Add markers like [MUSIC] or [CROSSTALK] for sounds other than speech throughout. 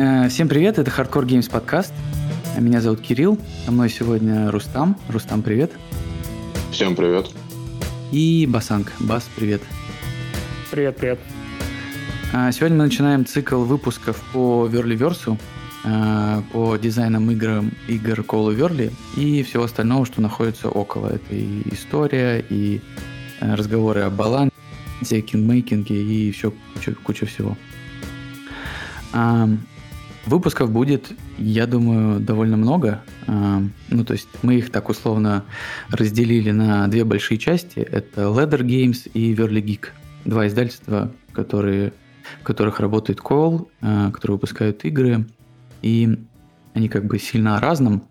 Э, всем привет, это Hardcore Games подкаст. Меня зовут Кирилл, со мной сегодня Рустам. Рустам, привет. Всем привет. И Басанг. Бас, привет. Привет, привет. А, сегодня мы начинаем цикл выпусков по Верливерсу, а, по дизайнам игр, игр Call of Verli и всего остального, что находится около. Это и история, и э, разговоры о балансе, кингмейкинге и еще куча, куча всего. А, выпусков будет, я думаю, довольно много. Ну, то есть мы их так условно разделили на две большие части. Это Leather Games и Verli Geek. Два издательства, которые в которых работает Call, э, которые выпускают игры, и они как бы сильно о разном.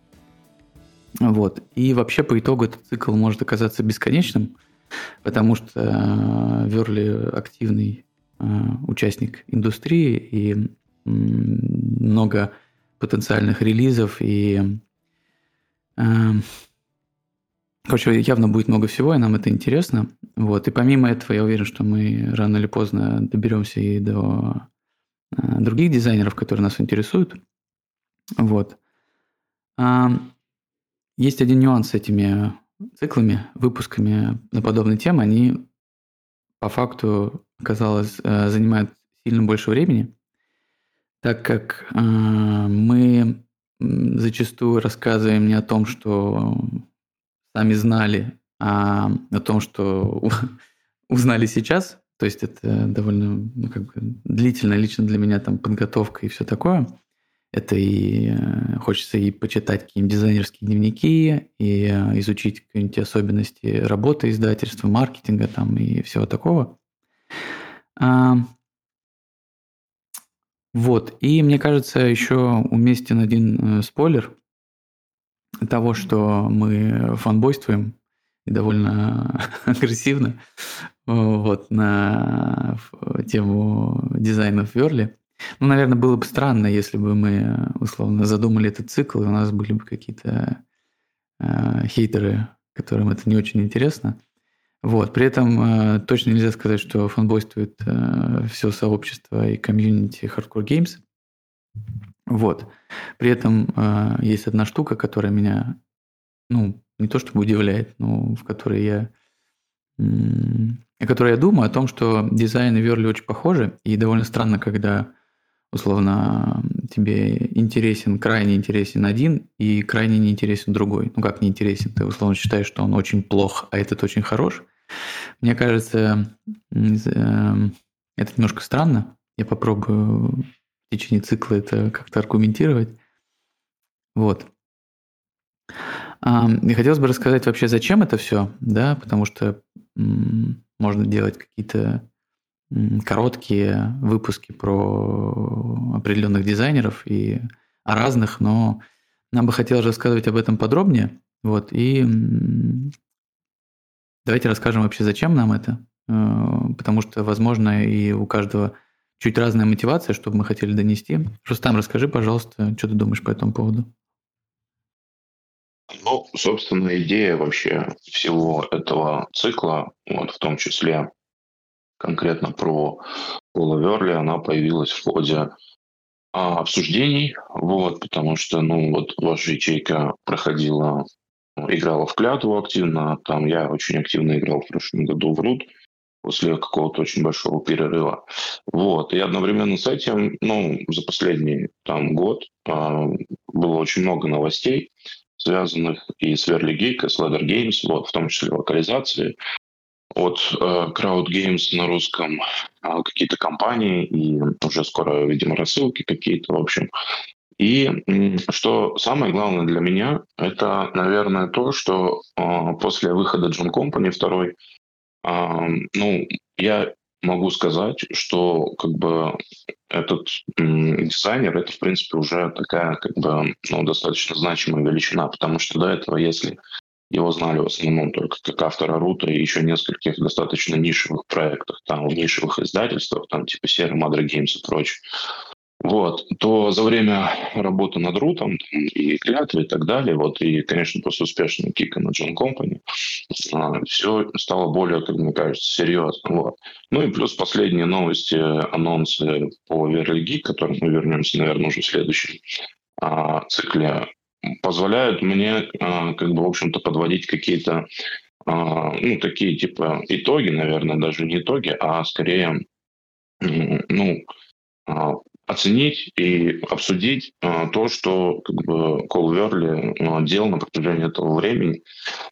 Вот. И вообще по итогу этот цикл может оказаться бесконечным, потому что э, Верли активный участник индустрии и много потенциальных релизов и Короче, явно будет много всего, и нам это интересно. Вот. И помимо этого, я уверен, что мы рано или поздно доберемся и до а, других дизайнеров, которые нас интересуют. Вот. А, есть один нюанс с этими циклами, выпусками на подобные темы. Они по факту, казалось, э, занимают сильно больше времени, так как а, мы зачастую рассказываем не о том, что сами знали а, о том, что [LAUGHS] узнали сейчас. То есть это довольно ну, как бы, длительная лично для меня там подготовка и все такое. Это и э, хочется и почитать какие-нибудь дизайнерские дневники, и э, изучить какие-нибудь особенности работы издательства, маркетинга там и всего такого. А, вот. И мне кажется, еще уместен один э, спойлер – того, что мы фанбойствуем и довольно [LAUGHS] агрессивно вот, на тему дизайна в Верли. Ну, наверное, было бы странно, если бы мы условно задумали этот цикл, и у нас были бы какие-то э, хейтеры, которым это не очень интересно. Вот. При этом э, точно нельзя сказать, что фанбойствует э, все сообщество и комьюнити Hardcore Games. Вот. При этом э, есть одна штука, которая меня, ну, не то чтобы удивляет, но в которой я, о которой я думаю, о том, что дизайн и Верли очень похожи, и довольно странно, когда условно тебе интересен, крайне интересен один и крайне неинтересен другой. Ну как неинтересен? Ты условно считаешь, что он очень плох, а этот очень хорош. Мне кажется, э, это немножко странно. Я попробую в течение цикла это как-то аргументировать. Вот. И хотелось бы рассказать вообще, зачем это все, да, потому что можно делать какие-то короткие выпуски про определенных дизайнеров и о разных, но нам бы хотелось рассказывать об этом подробнее. Вот, и давайте расскажем вообще, зачем нам это, э, потому что, возможно, и у каждого чуть разная мотивация, чтобы мы хотели донести. Рустам, расскажи, пожалуйста, что ты думаешь по этому поводу? Ну, собственно, идея вообще всего этого цикла, вот в том числе конкретно про Пола Верли, она появилась в ходе а, обсуждений, вот, потому что, ну, вот ваша ячейка проходила, играла в клятву активно, там я очень активно играл в прошлом году в Рут, после какого-то очень большого перерыва. Вот. И одновременно с этим, ну, за последний там год э, было очень много новостей, связанных и с Verly Geek, и с Ladder Games, вот, в том числе локализации от э, Crowd Games на русском, э, какие-то компании, и уже скоро, видимо, рассылки какие-то, в общем. И что самое главное для меня, это, наверное, то, что э, после выхода John Company второй, ну, я могу сказать, что как бы этот дизайнер это в принципе уже такая как бы ну, достаточно значимая величина, потому что до этого, если его знали в основном только как автора рута и еще нескольких достаточно нишевых проектах, там в нишевых издательствах, там типа Sierra Madre Games и прочее. вот, то за время работы над рутом и клятвы и так далее, вот, и, конечно, после успешного кика на John Company, а, все стало более, как мне кажется, серьезно. Вот. Ну и плюс последние новости, анонсы по Верлиги, к которым мы вернемся, наверное, уже в следующем а, цикле, позволяют мне, а, как бы, в общем-то, подводить какие-то, а, ну, такие, типа, итоги, наверное, даже не итоги, а скорее, ну, а, оценить и обсудить то, что как бы Кол Верли э, делал на протяжении этого времени.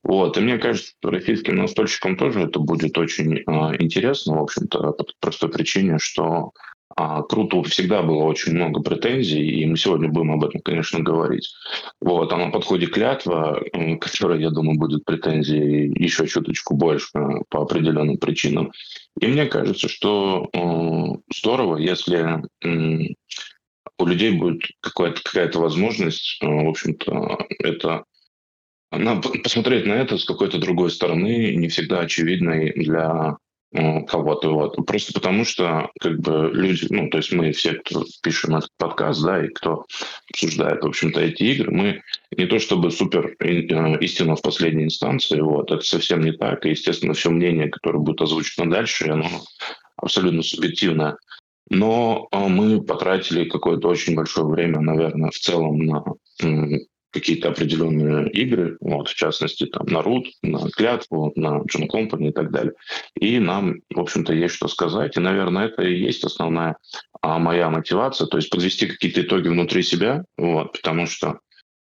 Вот. И мне кажется, российским настольщикам тоже это будет очень интересно, в общем-то, по простой причине, что а Круту всегда было очень много претензий, и мы сегодня будем об этом, конечно, говорить. Вот, а на подходе клятва, которая, я думаю, будет претензий еще чуточку больше по определенным причинам. И мне кажется, что э, здорово, если э, у людей будет какая-то возможность, э, в общем-то, это надо посмотреть на это с какой-то другой стороны, не всегда очевидной для кого-то. Вот. Просто потому что как бы люди, ну, то есть мы все, кто пишем этот подкаст, да, и кто обсуждает, в общем-то, эти игры, мы не то чтобы супер э, истина в последней инстанции, вот, это совсем не так. И, естественно, все мнение, которое будет озвучено дальше, оно абсолютно субъективно. Но э, мы потратили какое-то очень большое время, наверное, в целом на какие-то определенные игры, вот, в частности, там, на Root, на Клятву, на John Company и так далее. И нам, в общем-то, есть что сказать. И, наверное, это и есть основная а, моя мотивация, то есть подвести какие-то итоги внутри себя, вот, потому что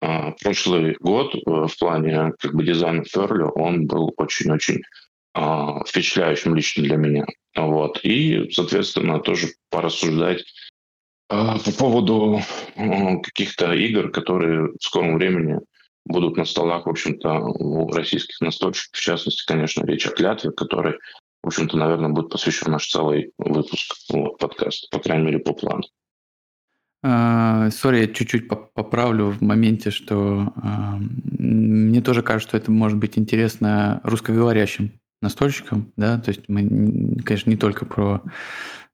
а, прошлый год а, в плане как бы дизайна Ферли, он был очень-очень а, впечатляющим лично для меня. Вот. И, соответственно, тоже порассуждать по поводу каких-то игр, которые в скором времени будут на столах, в общем-то, у российских настольщиков, в частности, конечно, речь о клятве, который, в общем-то, наверное, будет посвящен наш целый выпуск вот, подкаста, по крайней мере, по плану. Сори, я чуть-чуть поправлю в моменте, что э, мне тоже кажется, что это может быть интересно русскоговорящим настольщикам, да, то есть мы, конечно, не только про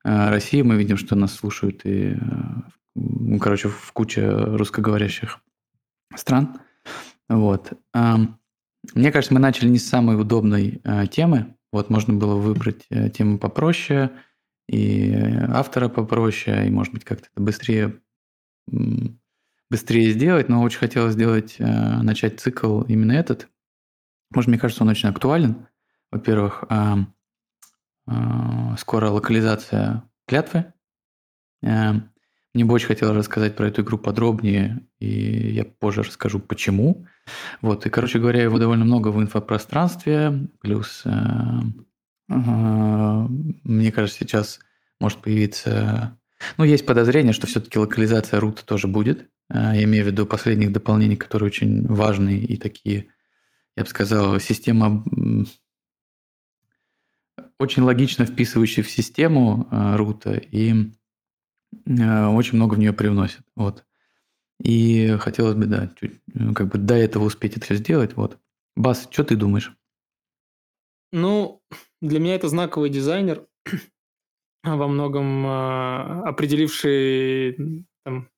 России мы видим, что нас слушают и, э, короче, в куче русскоговорящих стран. Вот. Мне кажется, мы начали не с самой удобной э, темы. Вот можно было выбрать тему попроще, и автора попроще, и, может быть, как-то это быстрее, быстрее сделать, но очень хотелось сделать, начать цикл именно этот. Может, мне кажется, он очень актуален. Во-первых, скоро локализация клятвы. Э, мне бы очень хотелось рассказать про эту игру подробнее, и я позже расскажу, почему. Вот, и, короче говоря, его довольно много в инфопространстве, плюс, э, мне кажется, сейчас может появиться... Ну, есть подозрение, что все-таки локализация рута тоже будет. Э, я имею в виду последних дополнений, которые очень важные и такие, я бы сказал, система очень логично вписывающий в систему э, рута и э, очень много в нее привносит. Вот. И хотелось бы, да, чуть, э, как бы до этого успеть это все сделать. Вот. Бас, что ты думаешь? Ну, для меня это знаковый дизайнер, [CLEARS THROAT] во многом определивший там,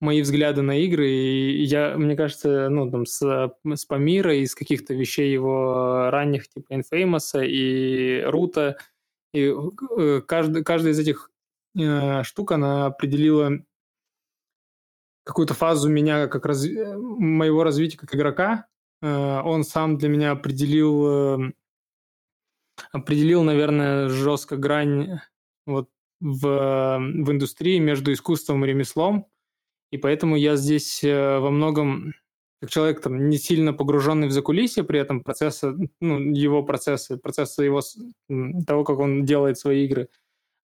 мои взгляды на игры. И я, мне кажется, ну, там, с, с Памира, из каких-то вещей его ранних, типа Infamous и Рута, и э, каждый, каждая из этих э, штук, она определила какую-то фазу меня, как раз, моего развития как игрока. Э, он сам для меня определил, э, определил, наверное, жестко грань вот в, в индустрии между искусством и ремеслом. И поэтому я здесь э, во многом, как человек там не сильно погруженный в закулисье, при этом процесса, ну, его процессы, процессы его, того, как он делает свои игры,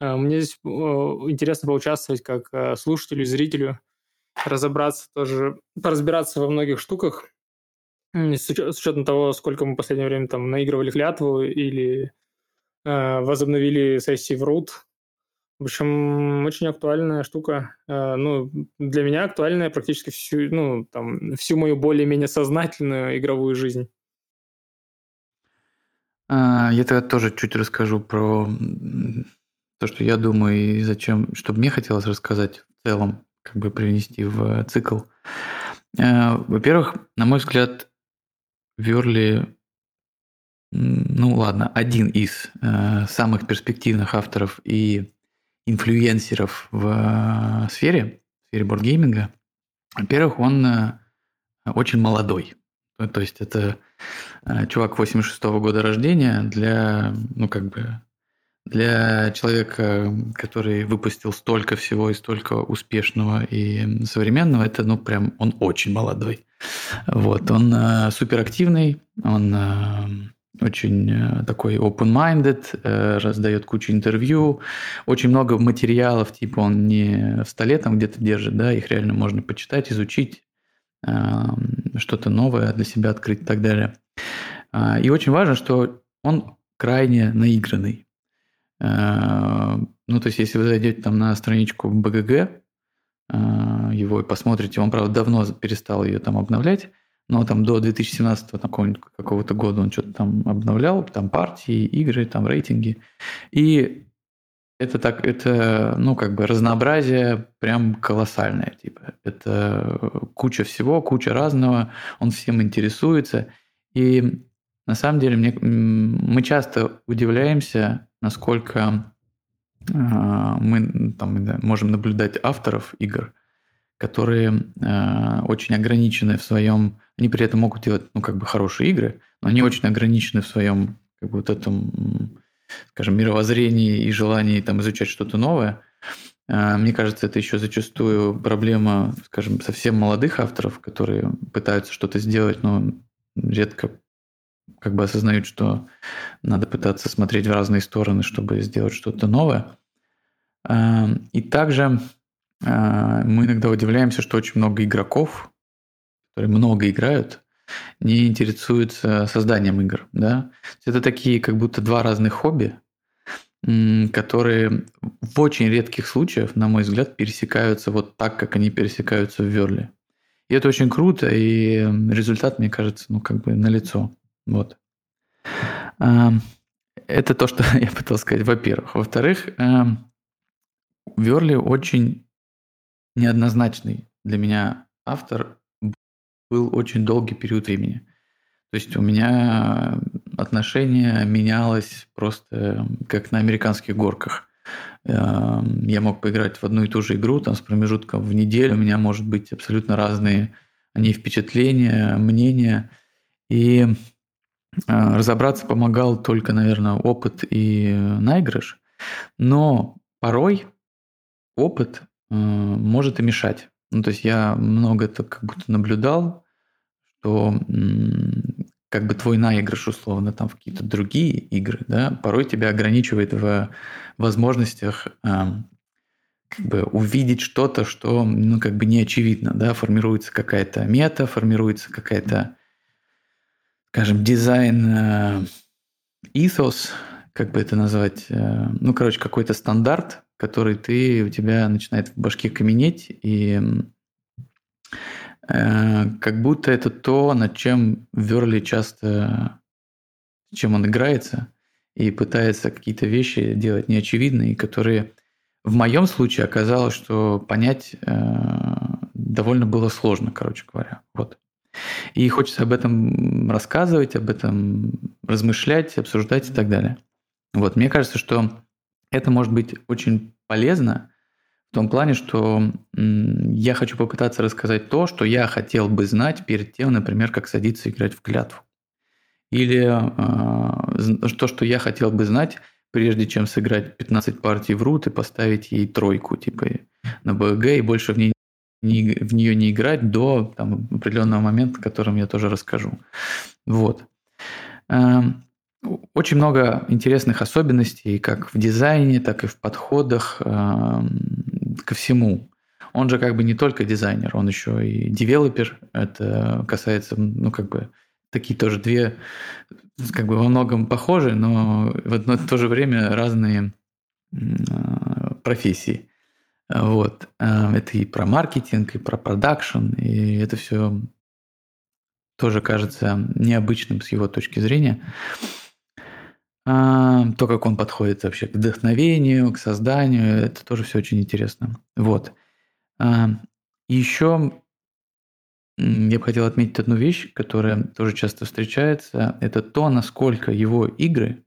э, мне здесь интересно поучаствовать как э, слушателю, зрителю, разобраться тоже, поразбираться во многих штуках, с, учетом того, сколько мы в последнее время там наигрывали клятву или возобновили сессии в root, в общем, очень актуальная штука. Э, ну, для меня актуальная практически всю, ну, там, всю мою более-менее сознательную игровую жизнь. А, я тогда тоже чуть расскажу про то, что я думаю и зачем, что мне хотелось рассказать в целом, как бы привнести в цикл. Э, во-первых, на мой взгляд, Верли, ну ладно, один из э, самых перспективных авторов и инфлюенсеров в сфере, в сфере бордгейминга. Во-первых, он очень молодой. То есть это чувак 86 -го года рождения для, ну как бы, для человека, который выпустил столько всего и столько успешного и современного, это, ну, прям, он очень молодой. Вот, он э, суперактивный, он э, очень э, такой open-minded, э, раздает кучу интервью, очень много материалов, типа он не в столе там где-то держит, да, их реально можно почитать, изучить, э, что-то новое для себя открыть и так далее. Э, и очень важно, что он крайне наигранный. Э, ну, то есть, если вы зайдете там на страничку БГГ, его и посмотрите, он, правда, давно перестал ее там обновлять, но там до 2017 какого-то года он что-то там обновлял, там партии, игры, там рейтинги. И это так, это, ну, как бы разнообразие прям колоссальное, типа. Это куча всего, куча разного, он всем интересуется. И на самом деле мне, мы часто удивляемся, насколько а, мы там, можем наблюдать авторов игр, которые э, очень ограничены в своем... Они при этом могут делать, ну, как бы хорошие игры, но они очень ограничены в своем, как бы, вот этом, скажем, мировоззрении и желании там изучать что-то новое. Э, мне кажется, это еще зачастую проблема, скажем, совсем молодых авторов, которые пытаются что-то сделать, но редко как бы осознают, что надо пытаться смотреть в разные стороны, чтобы сделать что-то новое. Эм, и также мы иногда удивляемся, что очень много игроков, которые много играют, не интересуются созданием игр. Да? Это такие как будто два разных хобби, которые в очень редких случаях, на мой взгляд, пересекаются вот так, как они пересекаются в Верле. И это очень круто, и результат, мне кажется, ну как бы налицо. Вот. Это то, что [LAUGHS] я пытался сказать, во-первых. Во-вторых, Верли очень неоднозначный для меня автор был очень долгий период времени. То есть у меня отношение менялось просто как на американских горках. Я мог поиграть в одну и ту же игру там, с промежутком в неделю. У меня может быть абсолютно разные они впечатления, мнения. И а, разобраться помогал только, наверное, опыт и наигрыш. Но порой опыт э, может и мешать. Ну, то есть я много это как будто наблюдал, что как бы твой наигрыш, условно, там в какие-то другие игры, да, порой тебя ограничивает в возможностях как бы увидеть что-то, что, ну, как бы не очевидно, да, формируется какая-то мета, формируется какая-то скажем, дизайн ethos, как бы это назвать, э, ну, короче, какой-то стандарт, который ты, у тебя начинает в башке каменеть, и э, как будто это то, над чем Верли часто, чем он играется, и пытается какие-то вещи делать неочевидные, которые в моем случае оказалось, что понять э, довольно было сложно, короче говоря. Вот. И хочется об этом рассказывать, об этом размышлять, обсуждать и так далее. Вот, мне кажется, что это может быть очень полезно в том плане, что я хочу попытаться рассказать то, что я хотел бы знать перед тем, например, как садиться играть в клятву. Или э, то, что я хотел бы знать, прежде чем сыграть 15 партий в рут и поставить ей тройку, типа на БГ, и больше в ней не, в нее не играть до там, определенного момента, о котором я тоже расскажу. Вот. Эм, очень много интересных особенностей как в дизайне, так и в подходах эм, ко всему. Он же как бы не только дизайнер, он еще и девелопер. Это касается, ну, как бы, такие тоже две, как бы во многом похожи, но в одно и то же время разные э, профессии. Вот. Э, это и про маркетинг, и про продакшн, и это все тоже кажется необычным с его точки зрения. А, то, как он подходит вообще к вдохновению, к созданию, это тоже все очень интересно. Вот. А, еще я бы хотел отметить одну вещь, которая тоже часто встречается. Это то, насколько его игры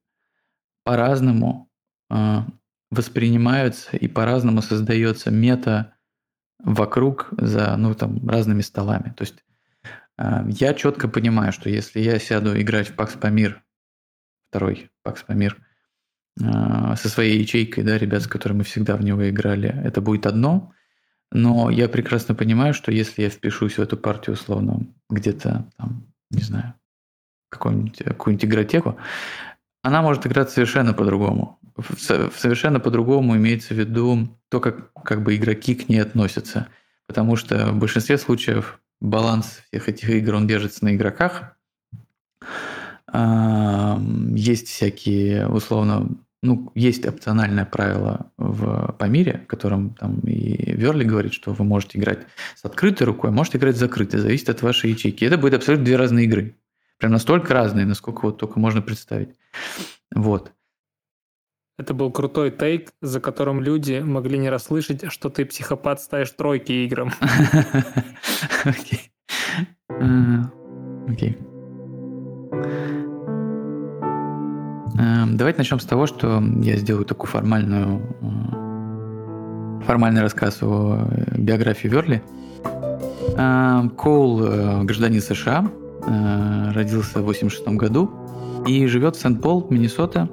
по-разному э, воспринимаются и по-разному создается мета вокруг за ну, там, разными столами. То есть э, я четко понимаю, что если я сяду играть в Пакс Памир, второй Пакс Памир, э, со своей ячейкой, да, ребят, с которыми мы всегда в него играли, это будет одно. Но я прекрасно понимаю, что если я впишусь в эту партию условно где-то там, не знаю, какую-нибудь, какую-нибудь игротеку, она может играть совершенно по-другому. Совершенно по-другому имеется в виду то, как, как бы игроки к ней относятся. Потому что в большинстве случаев баланс всех этих игр, он держится на игроках. Есть всякие, условно, ну, есть опциональное правило в Памире, в котором там и Верли говорит, что вы можете играть с открытой рукой, можете играть с закрытой, зависит от вашей ячейки. Это будет абсолютно две разные игры. Прям настолько разные, насколько вот только можно представить. Вот. Это был крутой тейк, за которым люди могли не расслышать, что ты психопат ставишь тройки играм. [LAUGHS] Окей. А, окей. Эм, давайте начнем с того, что я сделаю такую формальную, э, формальный рассказ о э, биографии Верли. Эм, Коул э, гражданин США, родился в 86 году и живет в Сент-Пол, Миннесота.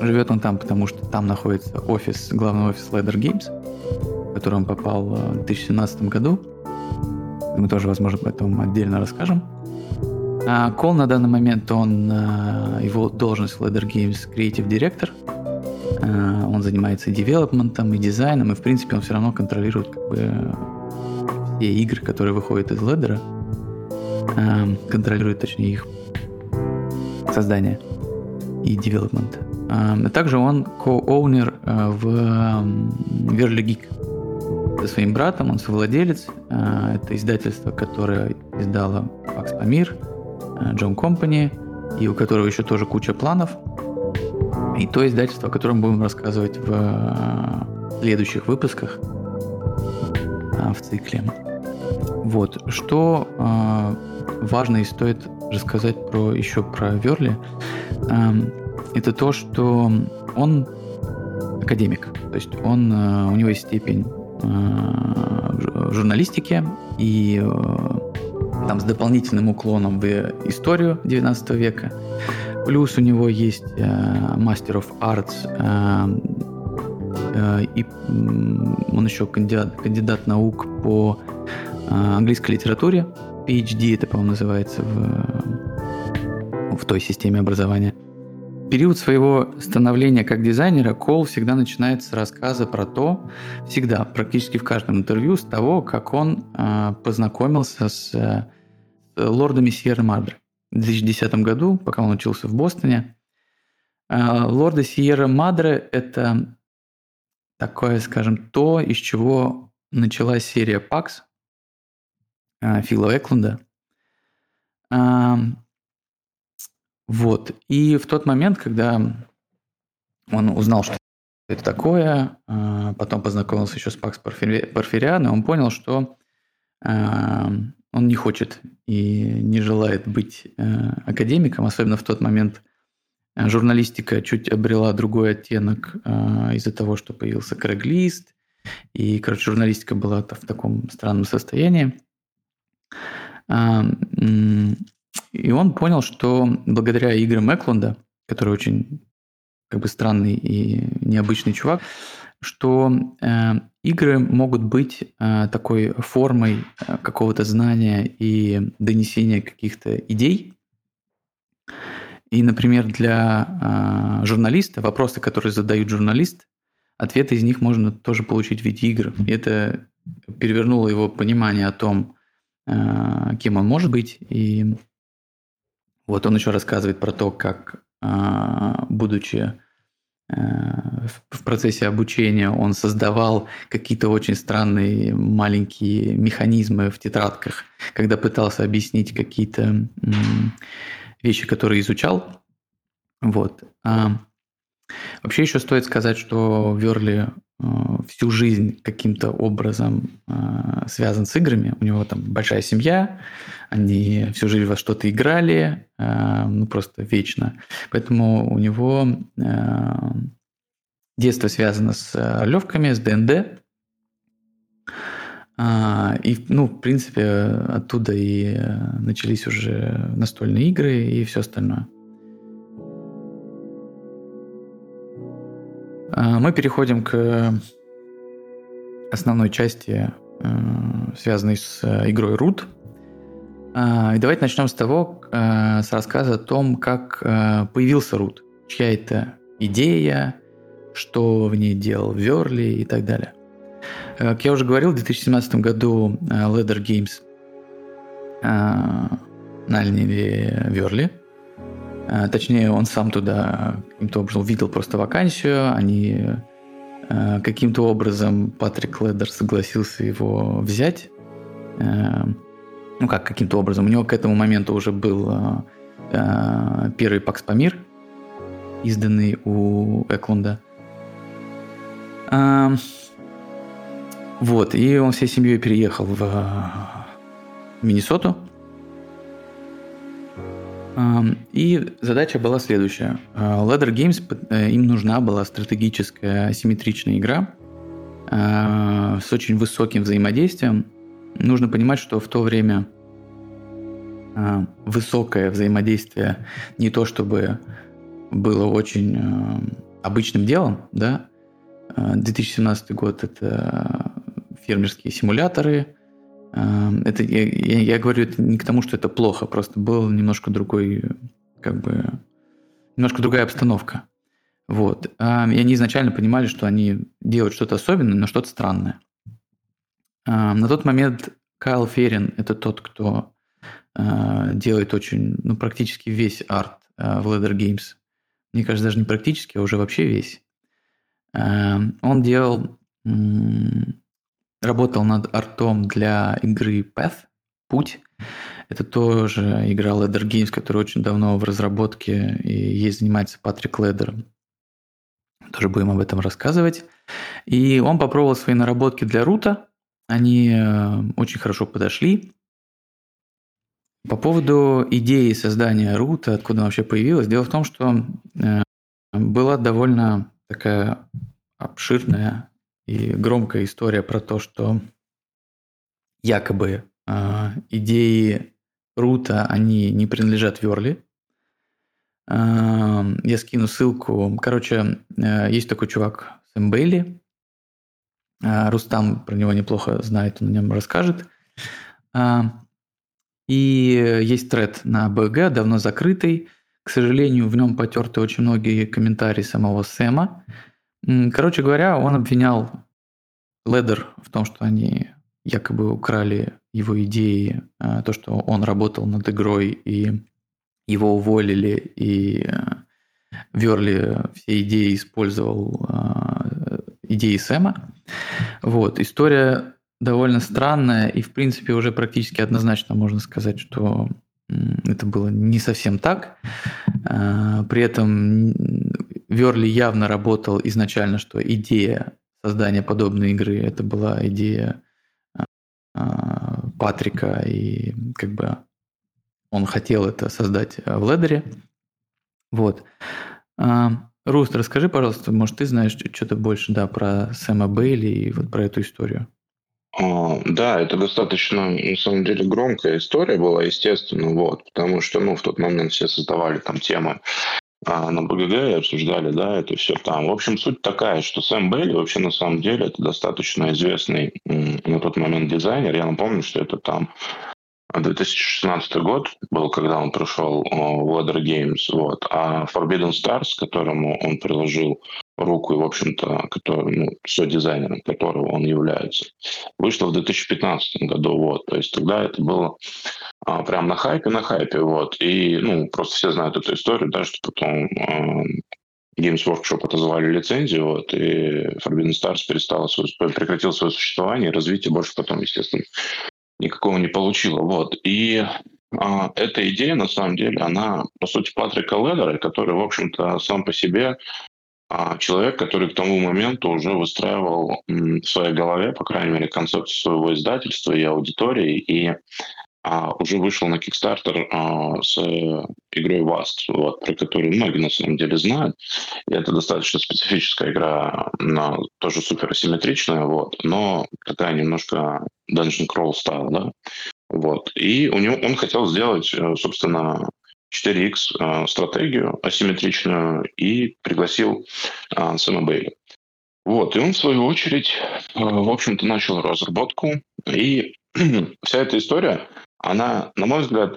Живет он там, потому что там находится офис, главный офис Ladder Games, в который он попал в 2017 году. Мы тоже, возможно, об этом отдельно расскажем. А Кол на данный момент, он, а, его должность в Ladder Games Creative Director. А, он занимается девелопментом и дизайном, и в принципе он все равно контролирует как бы все игры, которые выходят из Ladder. Контролирует, точнее, их создание и девелопмент. Также он ко-оунер в Geek со своим братом, он совладелец. Это издательство, которое издало Пакс Памир, Джон Компани, и у которого еще тоже куча планов. И то издательство, о котором будем рассказывать в э, следующих выпусках э, в цикле. Вот, что э, важно и стоит рассказать про, еще про Верли, это то, что он академик, то есть он, у него есть степень в журналистике, и там с дополнительным уклоном в историю 19 века. Плюс у него есть э, Master of Arts, э, э, и он еще кандидат, кандидат наук по э, английской литературе. PhD это, по-моему, называется в, в той системе образования. Период своего становления как дизайнера Кол всегда начинается с рассказа про то, всегда, практически в каждом интервью, с того, как он э, познакомился с э, лордами Сьерра Мадре. В 2010 году, пока он учился в Бостоне. Э, лорды Сьерра Мадре – это такое, скажем, то, из чего началась серия ПАКС э, Фила Эклунда. Вот. И в тот момент, когда он узнал, что это такое, а, потом познакомился еще с Пакс Порфириан, он понял, что а, он не хочет и не желает быть а, академиком, особенно в тот момент журналистика чуть обрела другой оттенок из-за того, что появился Крэглист, и, короче, журналистика была в таком странном состоянии. И он понял, что благодаря играм Эклунда, который очень как бы странный и необычный чувак, что э, игры могут быть э, такой формой э, какого-то знания и донесения каких-то идей. И, например, для э, журналиста вопросы, которые задают журналист, ответы из них можно тоже получить в виде игр. И это перевернуло его понимание о том, э, кем он может быть и вот он еще рассказывает про то, как, а, будучи э, в процессе обучения, он создавал какие-то очень странные маленькие механизмы в тетрадках, когда пытался объяснить какие-то вещи, которые изучал. Вот. Вообще еще стоит сказать, что Верли э, всю жизнь каким-то образом э, связан с играми. У него там большая семья, они всю жизнь во что-то играли, э, ну просто вечно. Поэтому у него детство связано с ролевками, с ДНД. А, и, ну, в принципе, оттуда и начались уже настольные игры и все остальное. Мы переходим к основной части, э, связанной с э, игрой Root. И давайте начнем с того, э, с рассказа о том, как появился Root, чья это идея, что в ней делал Верли и так далее. Как я уже говорил, в 2017 году Leather Games наняли Верли – Э, точнее, он сам туда каким-то образом увидел просто вакансию, они э, каким-то образом Патрик Ледер согласился его взять. Э, ну как, каким-то образом. У него к этому моменту уже был первый Пакс Памир, изданный у Эклунда. Вот, и он всей семьей переехал в Миннесоту. И задача была следующая. А, Ladder Games, э, им нужна была стратегическая асимметричная игра а, с очень высоким взаимодействием. Нужно понимать, что в то время а, высокое взаимодействие не то чтобы было очень обычным делом, да. 2017 год – это фермерские симуляторы – это, я, я говорю это не к тому, что это плохо, просто был немножко другой, как бы, немножко другая обстановка. Вот. И они изначально понимали, что они делают что-то особенное, но что-то странное. На тот момент Кайл Ферин – это тот, кто э, делает очень, ну, практически весь арт э, в Leather Games. Мне кажется, даже не практически, а уже вообще весь. Он делал Работал над артом для игры Path, Путь. Это тоже игра Leather Games, которая очень давно в разработке, и ей занимается Патрик Ледер. Тоже будем об этом рассказывать. И он попробовал свои наработки для рута. Они э, очень хорошо подошли. По поводу идеи создания рута, откуда она вообще появилась, дело в том, что э, была довольно такая обширная и громкая история про то, что якобы э, идеи Рута, они не принадлежат Верли. Э, я скину ссылку. Короче, э, есть такой чувак Сэм Бейли. Э, Рустам про него неплохо знает, он о нем расскажет. Э, и есть тред на БГ, давно закрытый. К сожалению, в нем потерты очень многие комментарии самого Сэма. Короче говоря, он обвинял Ледер в том, что они якобы украли его идеи, а, то, что он работал над игрой, и его уволили, и а, Верли все идеи использовал а, идеи Сэма. Вот. История довольно странная, и, в принципе, уже практически однозначно можно сказать, что это было не совсем так. При этом Верли явно работал изначально, что идея создания подобной игры это была идея Патрика, и как бы он хотел это создать в Ледере. Вот. Руст, расскажи, пожалуйста, может, ты знаешь что-то больше, да, про Сэма Бейли и вот про эту историю? Да, это достаточно, на самом деле, громкая история была, естественно, вот, потому что, ну, в тот момент все создавали там темы а, на БГГ и обсуждали, да, это все там. В общем, суть такая, что Сэм Белли вообще на самом деле это достаточно известный на тот момент дизайнер. Я напомню, что это там 2016 год был, когда он пришел в Weather Games, вот, а Forbidden Stars, которому он приложил руку и, в общем-то, который, ну, все дизайнером которого он является, вышла в 2015 году, вот, то есть тогда это было а, прям на хайпе, на хайпе, вот, и, ну, просто все знают эту историю, да, что потом а, Games Workshop отозвали лицензию, вот, и Forbidden Stars перестала свое, прекратил свое существование, развитие больше потом, естественно, никакого не получила. Вот. И а, эта идея, на самом деле, она, по сути, Патрика Ледера, который, в общем-то, сам по себе человек, который к тому моменту уже выстраивал в своей голове, по крайней мере, концепцию своего издательства и аудитории, и а, уже вышел на Kickstarter а, с игрой Vast, вот, про которую многие на самом деле знают. И это достаточно специфическая игра, она тоже супер асимметричная, вот, но такая немножко Dungeon Crawl стайл, да. Вот. И у него он хотел сделать, э, собственно, 4X э, стратегию асимметричную и пригласил э, Сэма Бейли. Вот, и он, в свою очередь, в общем-то, начал разработку. И [CLEARS THROAT] вся эта история, она, на мой взгляд,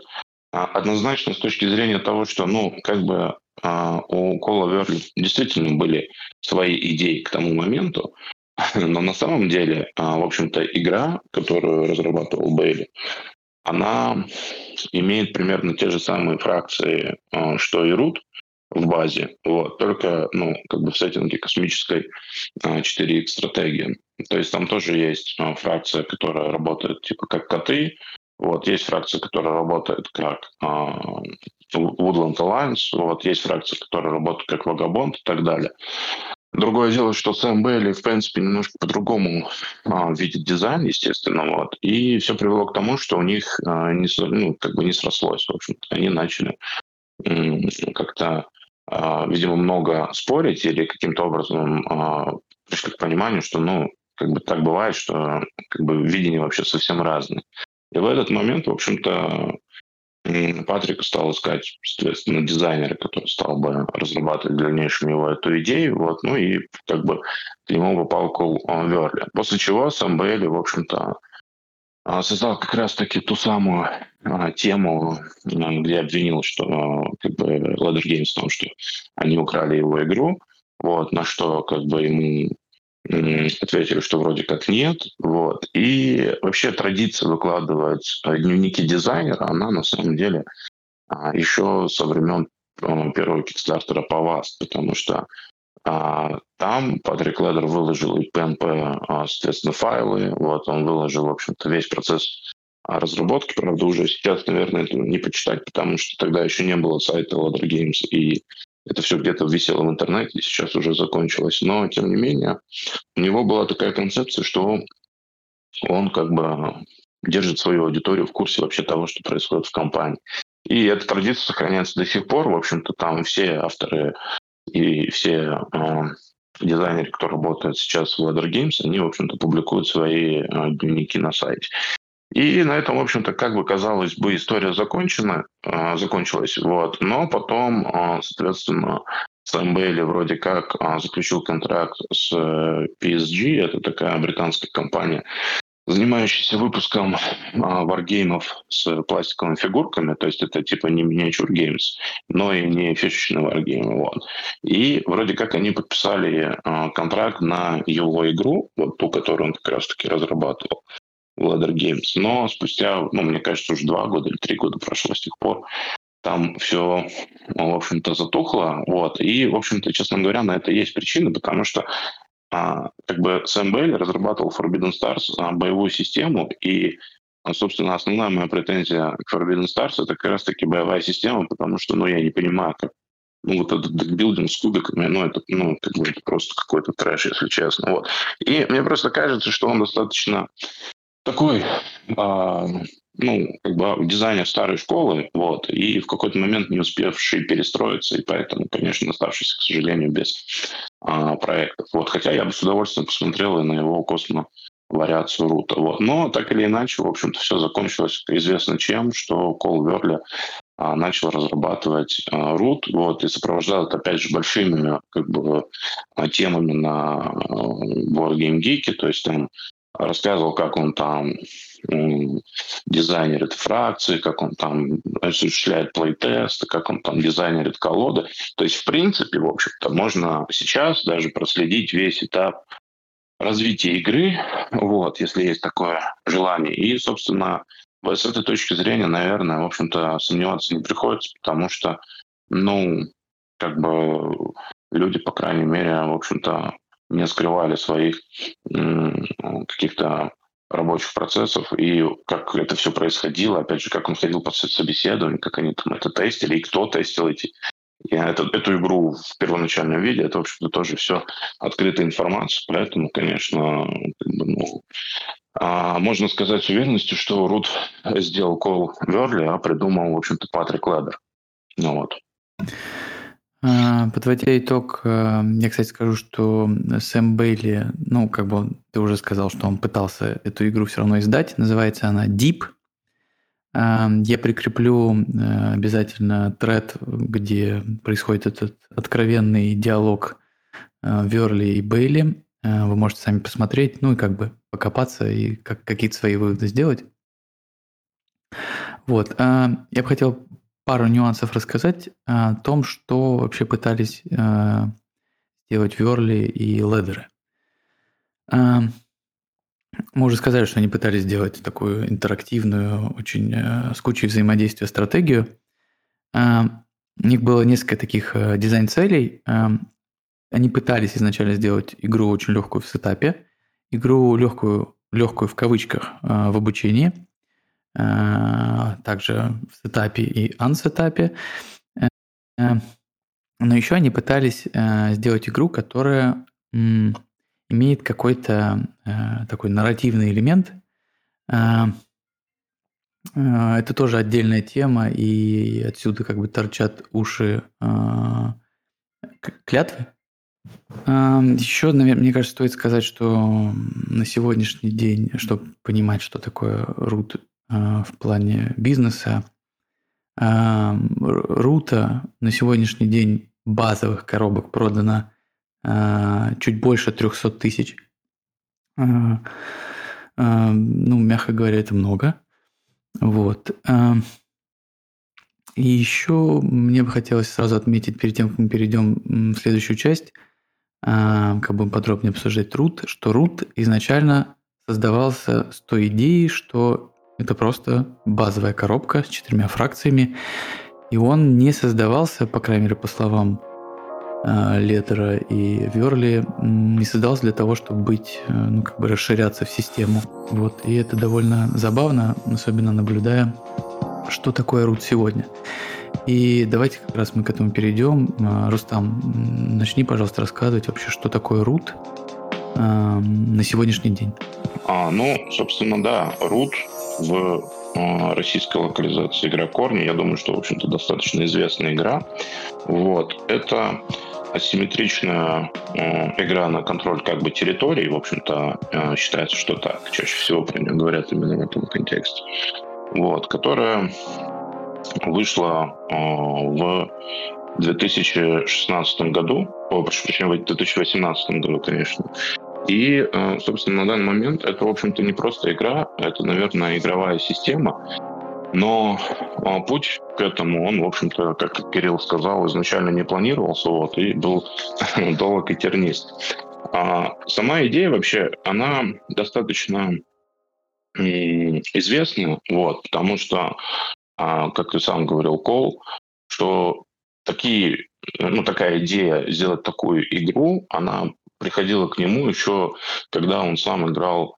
однозначно с точки зрения того, что, ну, как бы у Кола Верли действительно были свои идеи к тому моменту, [LAUGHS] но на самом деле, в общем-то, игра, которую разрабатывал Бейли, она имеет примерно те же самые фракции, что и root в базе, вот, только, ну, как бы в сеттинге космической 4X э, стратегии. То есть там тоже есть фракция, которая работает типа как коты, вот, есть фракция, которая работает как Woodland Alliance, вот, есть фракция, которая работает как Vagabond и так далее. Другое дело, что Сэм Бейли, в принципе, немножко по-другому а, видит дизайн, естественно, вот. И все привело к тому, что у них а, не, ну, как бы не срослось, в общем-то. Они начали как-то, а, видимо, много спорить или каким-то образом а, пришли к пониманию, что, ну, как бы так бывает, что как бы видение вообще совсем разное. И в этот момент, в общем-то, Патрик стал искать, соответственно, дизайнера, который стал бы разрабатывать в дальнейшем его эту идею. Вот, ну и как бы к нему попал Кол Верли. После чего Сэм Бейли, в общем-то, а, создал как раз-таки ту самую а, тему, где обвинил, что как бы Ladder Games в том, что они украли его игру, вот, на что как бы ему ответили, что вроде как нет. Вот. И вообще традиция выкладывать э, дневники дизайнера, она на самом деле а, еще со времен первого кикстартера по вас, потому что а, там Патрик Ледер выложил и PNP, а, соответственно, файлы, вот, он выложил, в общем-то, весь процесс разработки, правда, уже сейчас, наверное, это не почитать, потому что тогда еще не было сайта Ladder Games, и это все где-то висело в интернете, сейчас уже закончилось. Но, тем не менее, у него была такая концепция, что он как бы держит свою аудиторию в курсе вообще того, что происходит в компании. И эта традиция сохраняется до сих пор. В общем-то, там все авторы и все э, дизайнеры, кто работает сейчас в Ladder Games, они, в общем-то, публикуют свои э, дневники на сайте. И на этом, в общем-то, как бы казалось бы, история закончена, э, закончилась. Вот. Но потом, э, соответственно, Сэм Бейли вроде как э, заключил контракт с э, PSG, это такая британская компания, занимающаяся выпуском а, варгеймов с пластиковыми фигурками, то есть это типа не миниатюр геймс, но и не фишечные варгеймы. Вот. И вроде как они подписали а, контракт на его игру, вот ту, которую он как раз-таки разрабатывал. Ladder Games. Но спустя, ну, мне кажется, уже два года или три года прошло с тех пор, там все, в общем-то, затухло. Вот. И, в общем-то, честно говоря, на это есть причины, потому что а, как бы Сэм Бейли разрабатывал Forbidden Stars а, боевую систему, и, а, собственно, основная моя претензия к Forbidden Stars это как раз-таки боевая система, потому что, ну, я не понимаю, как ну, вот этот декбилдинг с кубиками, ну, это, ну, как бы это просто какой-то трэш, если честно. Вот. И мне просто кажется, что он достаточно такой, а, ну, как бы дизайнер старой школы, вот, и в какой-то момент не успевший перестроиться, и поэтому, конечно, оставшийся, к сожалению, без а, проектов. Вот, хотя я бы с удовольствием посмотрел и на его космо вариацию рута. Вот. Но так или иначе, в общем-то, все закончилось известно чем, что Кол Верли а, начал разрабатывать а, рут, вот, и сопровождал это, опять же, большими как бы, а, темами на а, Board Game Geek, то есть там рассказывал, как он там дизайнерит фракции, как он там осуществляет плейтесты, как он там дизайнерит колоды. То есть, в принципе, в общем-то, можно сейчас даже проследить весь этап развития игры, вот, если есть такое желание. И, собственно, с этой точки зрения, наверное, в общем-то, сомневаться не приходится, потому что, ну, как бы люди, по крайней мере, в общем-то, не скрывали своих каких-то рабочих процессов и как это все происходило, опять же, как он ходил по собеседованию, как они там это тестили, и кто тестил эти и это, эту игру в первоначальном виде, это, в общем-то, тоже все открытая информация, поэтому, конечно, ну, а, можно сказать с уверенностью, что Рут сделал Кол Верли, а придумал, в общем-то, Патрик Ледер. Ну вот. А, подводя итог, э, я, кстати, скажу, что Сэм Бейли, ну, как бы ты уже сказал, что он пытался эту игру все равно издать. Называется она Deep. А, я прикреплю э, обязательно тред, где происходит этот откровенный диалог э, Верли и Бейли. Вы можете сами посмотреть, ну и как бы покопаться и как, какие-то свои выводы сделать. Вот. Я бы хотел пару нюансов рассказать о том, что вообще пытались э, сделать Верли и Ледеры. Э, мы уже сказали, что они пытались сделать такую интерактивную, очень э, с кучей взаимодействия стратегию. Э, у них было несколько таких э, дизайн-целей. Э, они пытались изначально сделать игру очень легкую в сетапе, игру легкую, легкую в кавычках э, в обучении – Э, также в сетапе и ансетапе. Э, но еще они пытались э, сделать игру, которая имеет какой-то такой нарративный элемент. Это тоже отдельная тема, и отсюда как бы торчат уши клятвы. Еще, наверное, мне кажется, стоит сказать, что на сегодняшний день, чтобы понимать, что такое root а, в плане бизнеса. А, рута на сегодняшний день базовых коробок продано а, чуть больше 300 тысяч. Ну, мягко говоря, это много. Вот. И еще мне бы хотелось сразу отметить, перед тем, как мы перейдем в следующую часть, как бы подробнее обсуждать рут, что рут изначально создавался с той идеей, что это просто базовая коробка с четырьмя фракциями. И он не создавался, по крайней мере, по словам э, Летера и Верли, не создался для того, чтобы быть, э, ну, как бы расширяться в систему. Вот. И это довольно забавно, особенно наблюдая, что такое root сегодня. И давайте как раз мы к этому перейдем. Э, Рустам, начни, пожалуйста, рассказывать вообще, что такое э, на сегодняшний день. А, ну, собственно, да, root в э, российской локализации игра Корни. Я думаю, что, в общем-то, достаточно известная игра. Вот. Это асимметричная э, игра на контроль как бы территории, в общем-то, э, считается, что так. Чаще всего про нее говорят именно в этом контексте. Вот, которая вышла в 2016 году, о, прошу прощения, в 2018 году, конечно. И, э, собственно, на данный момент это, в общем-то, не просто игра, это, наверное, игровая система. Но а, путь к этому, он, в общем-то, как Кирилл сказал, изначально не планировался, вот, и был [LAUGHS] долг и тернист. А сама идея вообще, она достаточно известна, вот, потому что, а, как и сам говорил Кол, что такие, ну, такая идея сделать такую игру, она приходила к нему еще, когда он сам играл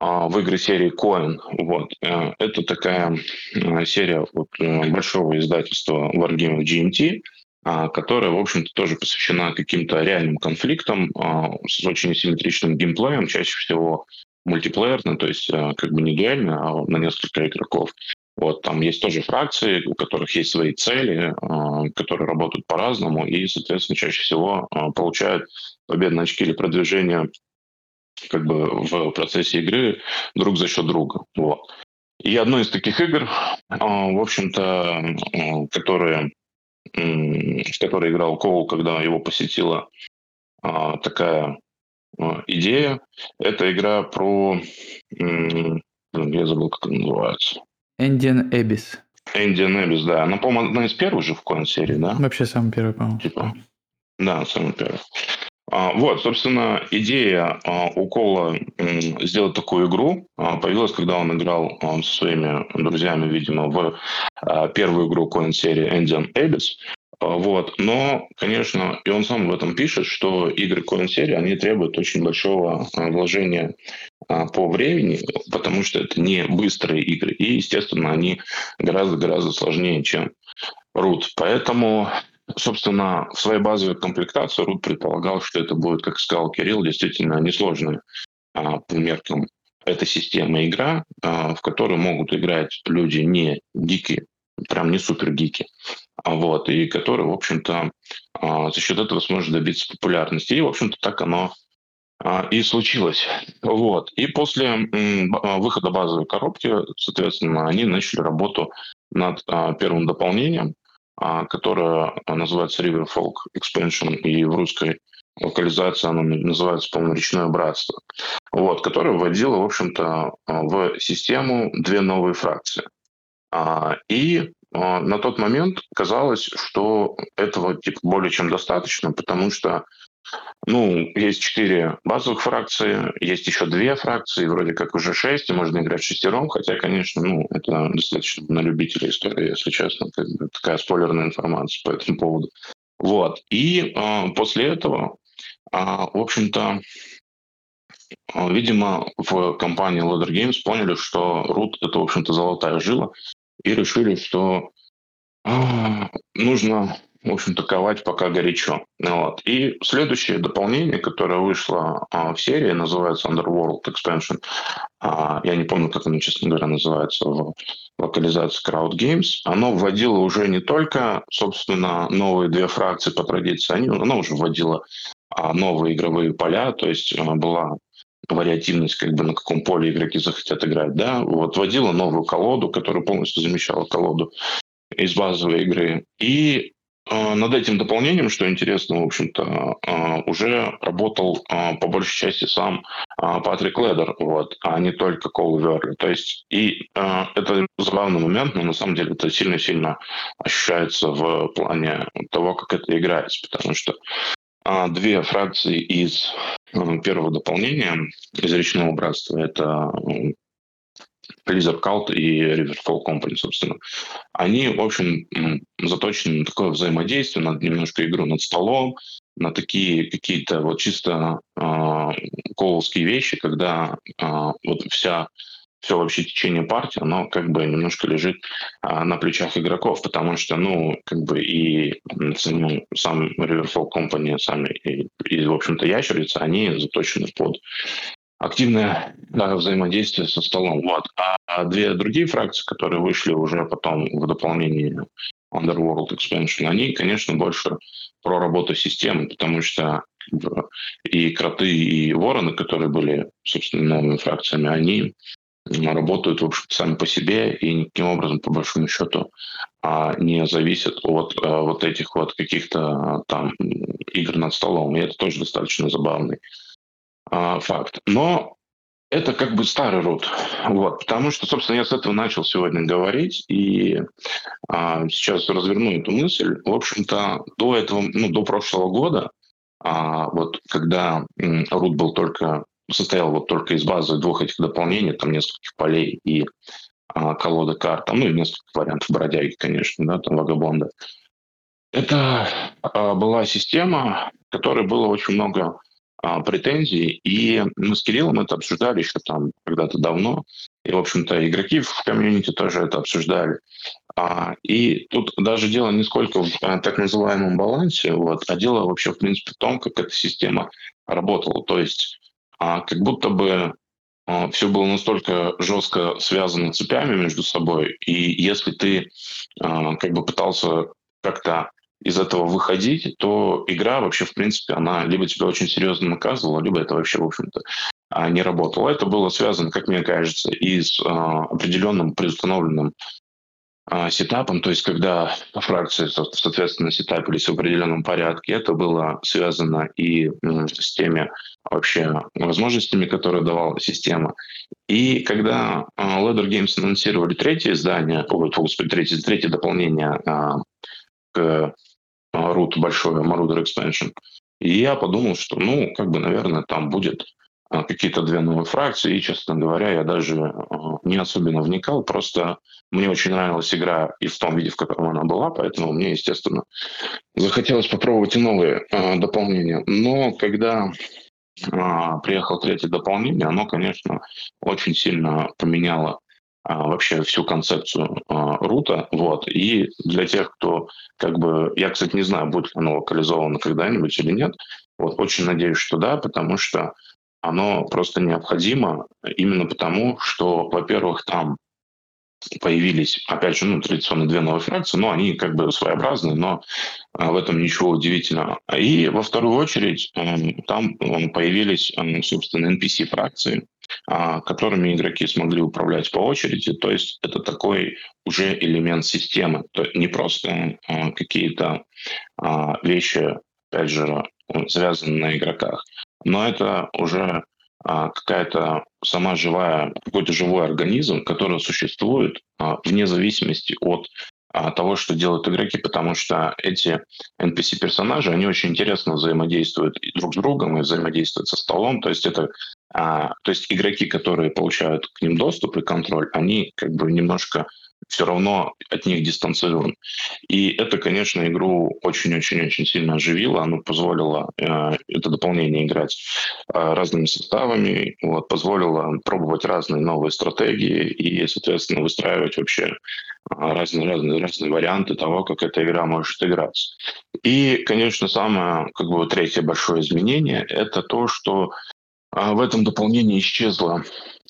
а, в игры серии Coin. Вот. Э, это такая э, серия вот, э, большого издательства Wargaming GMT, а, которая, в общем-то, тоже посвящена каким-то реальным конфликтам а, с очень симметричным геймплеем, чаще всего мультиплеерно, то есть как бы не дуэльно, а на несколько игроков. Вот, там есть тоже фракции, у которых есть свои цели, которые работают по-разному, и, соответственно, чаще всего получают победные очки или продвижение как бы в процессе игры друг за счет друга. Вот. И одно из таких игр, а, в общем-то, которые, в которой играл Коул, когда его посетила а, такая а, идея, это игра про... Я забыл, как она называется. Indian Abyss. Indian Abyss, да. Она, по-моему, одна из первых же в коин серии, да? Вообще самая первая, по-моему. Типа. Да, самая первая. А, вот, собственно, идея а, у Кола сделать такую игру а, появилась, когда он играл со своими друзьями, видимо, в первую игру коин серии Indian Abyss. Вот. Но, конечно, и он сам в этом пишет, что игры Coin-серии, они требуют очень большого вложения по времени, потому что это не быстрые игры. И, естественно, они гораздо-гораздо сложнее, чем root. Поэтому Собственно, в своей базовой комплектации Рут предполагал, что это будет, как сказал Кирилл, действительно несложная а, по меркам этой системы игра, а, в которой могут играть люди не гики, прям не супер гики, а вот, и которые, в общем-то, за счет этого сможет добиться популярности. И, в общем-то, так оно и случилось. Вот. И после выхода базовой коробки, соответственно, они начали работу над первым дополнением, которая называется River Folk Expansion, и в русской локализации она называется, по-моему, «Речное братство», вот, которая вводила, в общем-то, в систему две новые фракции. А, и а, на тот момент казалось, что этого типа более чем достаточно, потому что ну, есть четыре базовых фракции, есть еще две фракции, вроде как уже шесть, и можно играть шестером, хотя, конечно, ну, это достаточно на любителя истории, если честно, это такая спойлерная информация по этому поводу. Вот. И э, после этого, э, в общем-то, э, видимо, в компании Loader Games поняли, что root — это, в общем-то, золотая жила, и решили, что э, нужно в общем-то, ковать пока горячо. Вот. И следующее дополнение, которое вышло а, в серии, называется Underworld Expansion. А, я не помню, как оно, честно говоря, называется в локализации Crowd Games. Оно вводило уже не только, собственно, новые две фракции по традиции, оно уже вводило а, новые игровые поля, то есть была вариативность, как бы на каком поле игроки захотят играть, да, вот вводила новую колоду, которая полностью замещала колоду из базовой игры. И над этим дополнением, что интересно, в общем-то, а, уже работал а, по большей части сам Патрик Ледер, вот, а не только Кол Верли. То есть, и это забавный момент, но на самом деле это сильно-сильно ощущается в плане того, как это играется, потому что две фракции из первого дополнения, из речного братства, это Blizzard Cult и Riverfall Company, собственно, они, в общем, заточены на такое взаимодействие, на немножко игру над столом, на такие какие-то вот чисто э, коловские вещи, когда э, вот вся все вообще течение партии, оно как бы немножко лежит а, на плечах игроков, потому что, ну, как бы и сам, сам Riverfall Company, сами и, и, в общем-то, ящерицы, они заточены под активное да, взаимодействие со столом. Вот. А две другие фракции, которые вышли уже потом в дополнении Underworld Expansion, они, конечно, больше про работу системы, потому что и кроты, и вороны, которые были, собственно, новыми фракциями, они работают, в общем сами по себе и никаким образом, по большому счету, а, не зависят от а, вот этих вот каких-то там игр над столом. И это тоже достаточно забавный а, факт. Но это как бы старый род. Вот, потому что, собственно, я с этого начал сегодня говорить, и а, сейчас разверну эту мысль. В общем-то, до этого, ну, до прошлого года, а, вот когда рут был только, состоял вот только из базы двух этих дополнений, там нескольких полей и а, колода карт, там, ну и несколько вариантов бродяги, конечно, да, там вагабонда. Это а, была система, которой было очень много а, претензий. И мы с Кириллом это обсуждали еще там когда-то давно. И, в общем-то, игроки в комьюнити тоже это обсуждали. А, и тут даже дело не сколько в а, так называемом балансе, вот, а дело вообще, в принципе, в том, как эта система работала. То есть а, как будто бы а, все было настолько жестко связано цепями между собой, и если ты а, как бы пытался как-то из этого выходить, то игра вообще, в принципе, она либо тебя очень серьезно наказывала, либо это вообще, в общем-то, а, не работало. Это было связано, как мне кажется, и с а, определенным предустановленным а, сетапом, то есть когда фракции, соответственно, сетапились в определенном порядке, это было связано и с теми вообще возможностями, которые давала система. И когда Leather Games анонсировали третье издание, ой, господи, третье, третье дополнение к root большой, Marauder Expansion. И я подумал, что, ну, как бы, наверное, там будет а, какие-то две новые фракции, и, честно говоря, я даже а, не особенно вникал, просто мне очень нравилась игра и в том виде, в котором она была, поэтому мне, естественно, захотелось попробовать и новые э, дополнения. Но когда э, приехал третье дополнение, оно, конечно, очень сильно поменяло вообще всю концепцию э, рута. Вот. И для тех, кто как бы... Я, кстати, не знаю, будет ли оно локализовано когда-нибудь или нет. Вот, очень надеюсь, что да, потому что оно просто необходимо именно потому, что, во-первых, там появились, опять же, ну, традиционно две новые фракции, но они как бы своеобразные, но а, в этом ничего удивительного. И во вторую очередь эм, там появились, эм, собственно, NPC-фракции, а, которыми игроки смогли управлять по очереди. То есть это такой уже элемент системы. То есть не просто а, какие-то вещи, опять же, завязанные на игроках, но это уже а, какая-то сама живая, какой-то живой организм, который существует а, вне зависимости от а, того, что делают игроки, потому что эти NPC-персонажи, они очень интересно взаимодействуют друг с другом и взаимодействуют со столом. То есть это то есть игроки, которые получают к ним доступ и контроль, они как бы немножко все равно от них дистанцирован. И это, конечно, игру очень-очень-очень сильно оживило. Оно позволило э, это дополнение играть э, разными составами, вот, позволило пробовать разные новые стратегии и, соответственно, выстраивать вообще разные-разные э, разные варианты того, как эта игра может играться. И, конечно, самое как бы, третье большое изменение – это то, что э, в этом дополнении исчезла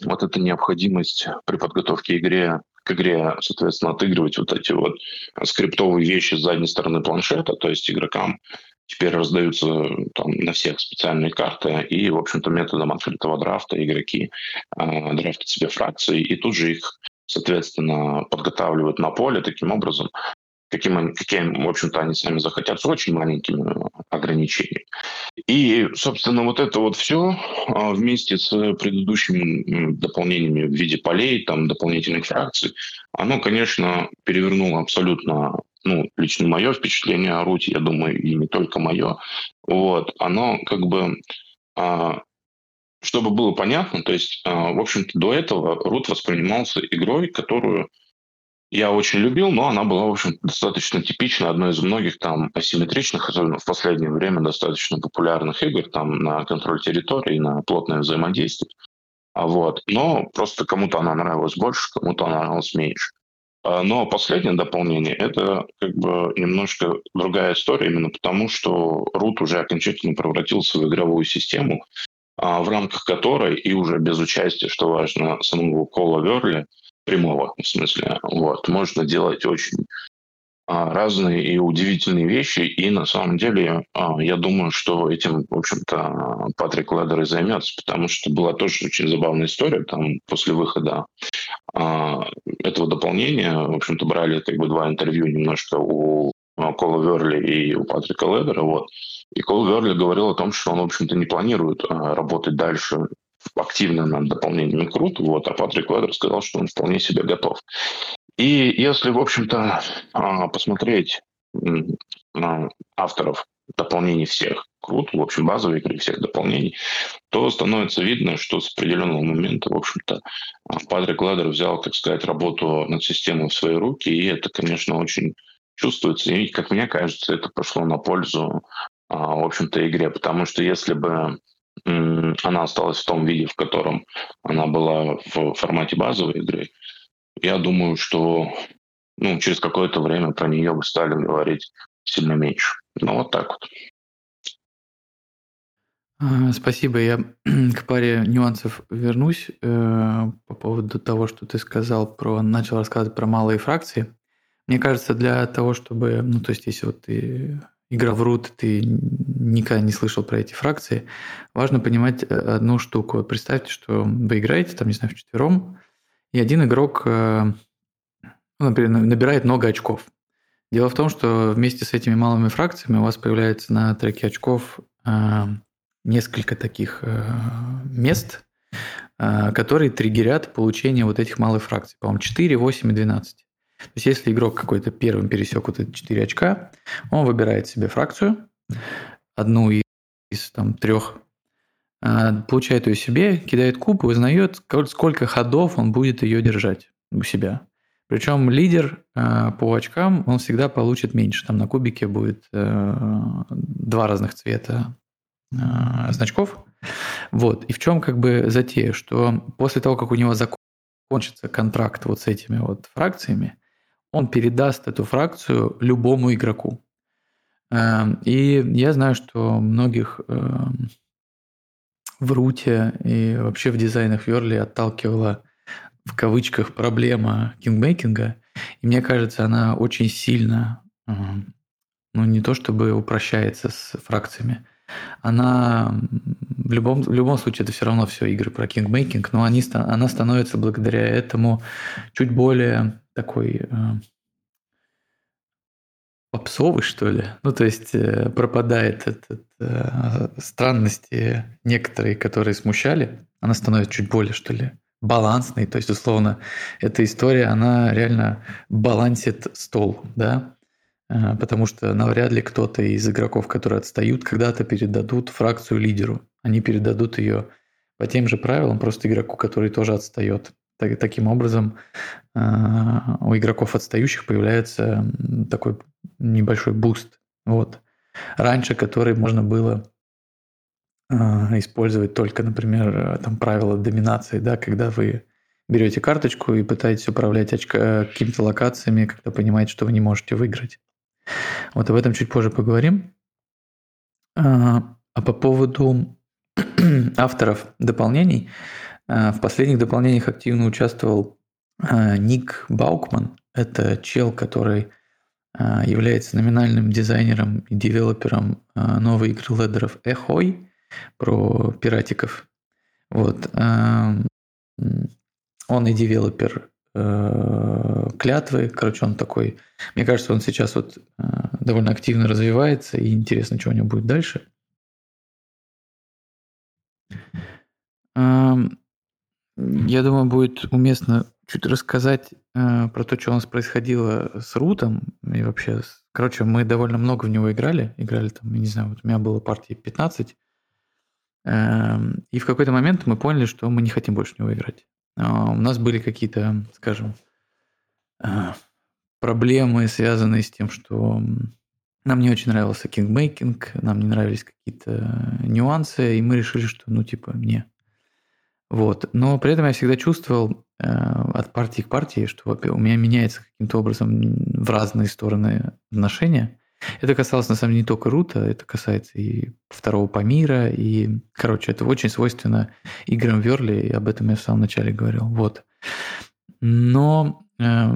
вот эта необходимость при подготовке игре к игре, соответственно, отыгрывать вот эти вот скриптовые вещи с задней стороны планшета, то есть игрокам. Теперь раздаются там, на всех специальные карты, и, в общем-то, методом открытого драфта игроки э, драфтят себе фракции, и тут же их, соответственно, подготавливают на поле. Таким образом, каким, каким, в общем-то, они сами захотят, с очень маленькими ограничениями. И, собственно, вот это вот все а, вместе с предыдущими дополнениями в виде полей, там, дополнительных фракций, оно, конечно, перевернуло абсолютно ну, лично мое впечатление о Руте, я думаю, и не только мое, вот, оно как бы а, чтобы было понятно, то есть, а, в общем-то, до этого Рут воспринимался игрой, которую я очень любил, но она была, в общем достаточно типична, одной из многих там асимметричных, особенно в последнее время, достаточно популярных игр там на контроль территории, на плотное взаимодействие. А вот. Но просто кому-то она нравилась больше, кому-то она нравилась меньше. А, но последнее дополнение – это как бы немножко другая история, именно потому что Root уже окончательно превратился в игровую систему, а, в рамках которой и уже без участия, что важно, самого Кола Верли – прямого в смысле. Вот. Можно делать очень а, разные и удивительные вещи. И на самом деле а, я думаю, что этим, в общем-то, Патрик Ледер и займется, потому что была тоже очень забавная история. Там после выхода а, этого дополнения, в общем-то, брали как бы два интервью немножко у Кола Верли и у Патрика Ледера. Вот. И Кол Верли говорил о том, что он, в общем-то, не планирует работать дальше активно над дополнением крут, вот, а Патрик Ледер сказал, что он вполне себе готов. И если, в общем-то, а, посмотреть авторов дополнений всех крут, в общем, базовые игры всех дополнений, то становится видно, что с определенного момента, в общем-то, Патрик Ледер взял, так сказать, работу над системой в свои руки, и это, конечно, очень чувствуется. И, как мне кажется, это пошло на пользу, а, в общем-то, игре, потому что если бы она осталась в том виде, в котором она была в формате базовой игры, я думаю, что ну, через какое-то время про нее бы стали говорить сильно меньше. Ну, вот так вот. Спасибо. Я [CLEARS THROAT] к паре нюансов вернусь э, по поводу того, что ты сказал про, начал рассказывать про малые фракции. Мне кажется, для того, чтобы, ну, то есть, если вот ты игра в root, ты никогда не слышал про эти фракции, важно понимать э, одну штуку. Представьте, что вы играете, там, не знаю, в четвером, и один игрок, э, ну, например, набирает много очков. Дело в том, что вместе с этими малыми фракциями у вас появляется на треке очков э, несколько таких мест, которые триггерят получение вот этих малых фракций. По-моему, 4, 8 и 12. То есть если игрок какой-то первым пересек вот эти 4 очка, он выбирает себе фракцию, одну из, из там, трех, а, получает ее себе, кидает куб и узнает, сколько ходов он будет ее держать у себя. Причем лидер а, по очкам, он всегда получит меньше. Там на кубике будет э, два разных цвета а, значков. Вот. И в чем как бы затея, что после того, как у него закончится контракт вот с этими вот фракциями, он передаст эту фракцию любому игроку. Эм, и я знаю, что многих эм, в руте и вообще в дизайнах Верли отталкивала в кавычках проблема кингмейкинга. И мне кажется, она очень сильно, эм, ну не то чтобы упрощается с фракциями, она в любом, в любом случае это все равно все игры про кингмейкинг, но они, она становится благодаря этому чуть более такой э, попсовый, что ли. Ну, то есть э, пропадает этот, э, странности некоторые, которые смущали, она становится чуть более, что ли, балансной. То есть, условно, эта история, она реально балансит стол, да, э, потому что навряд ли кто-то из игроков, которые отстают, когда-то передадут фракцию лидеру. Они передадут ее по тем же правилам, просто игроку, который тоже отстает. Так, таким образом, а, у игроков отстающих появляется такой небольшой буст. Вот. Раньше, который можно было а, использовать только, например, там правила доминации, да, когда вы берете карточку и пытаетесь управлять очка, какими-то локациями, когда понимаете, что вы не можете выиграть. Вот об этом чуть позже поговорим. А, а по поводу [CLEARS THROAT] авторов дополнений, в последних дополнениях активно участвовал а, Ник Баукман. Это чел, который а, является номинальным дизайнером и девелопером новой игры ледеров Эхой про пиратиков. Вот. Он и девелопер клятвы. Короче, он такой... Мне кажется, он сейчас вот довольно активно развивается, и интересно, что у него будет дальше. Я думаю, будет уместно чуть рассказать э, про то, что у нас происходило с Рутом и вообще. Короче, мы довольно много в него играли. Играли там, я не знаю, вот у меня было партии 15. Э, и в какой-то момент мы поняли, что мы не хотим больше в него играть. Э, у нас были какие-то, скажем, э, проблемы, связанные с тем, что нам не очень нравился кингмейкинг, нам не нравились какие-то нюансы, и мы решили, что, ну, типа, не, вот. Но при этом я всегда чувствовал э, от партии к партии, что у меня меняется каким-то образом в разные стороны отношения. Это касалось, на самом деле, не только Рута, это касается и второго Памира, и, короче, это очень свойственно играм Верли, и об этом я в самом начале говорил. Вот. Но э,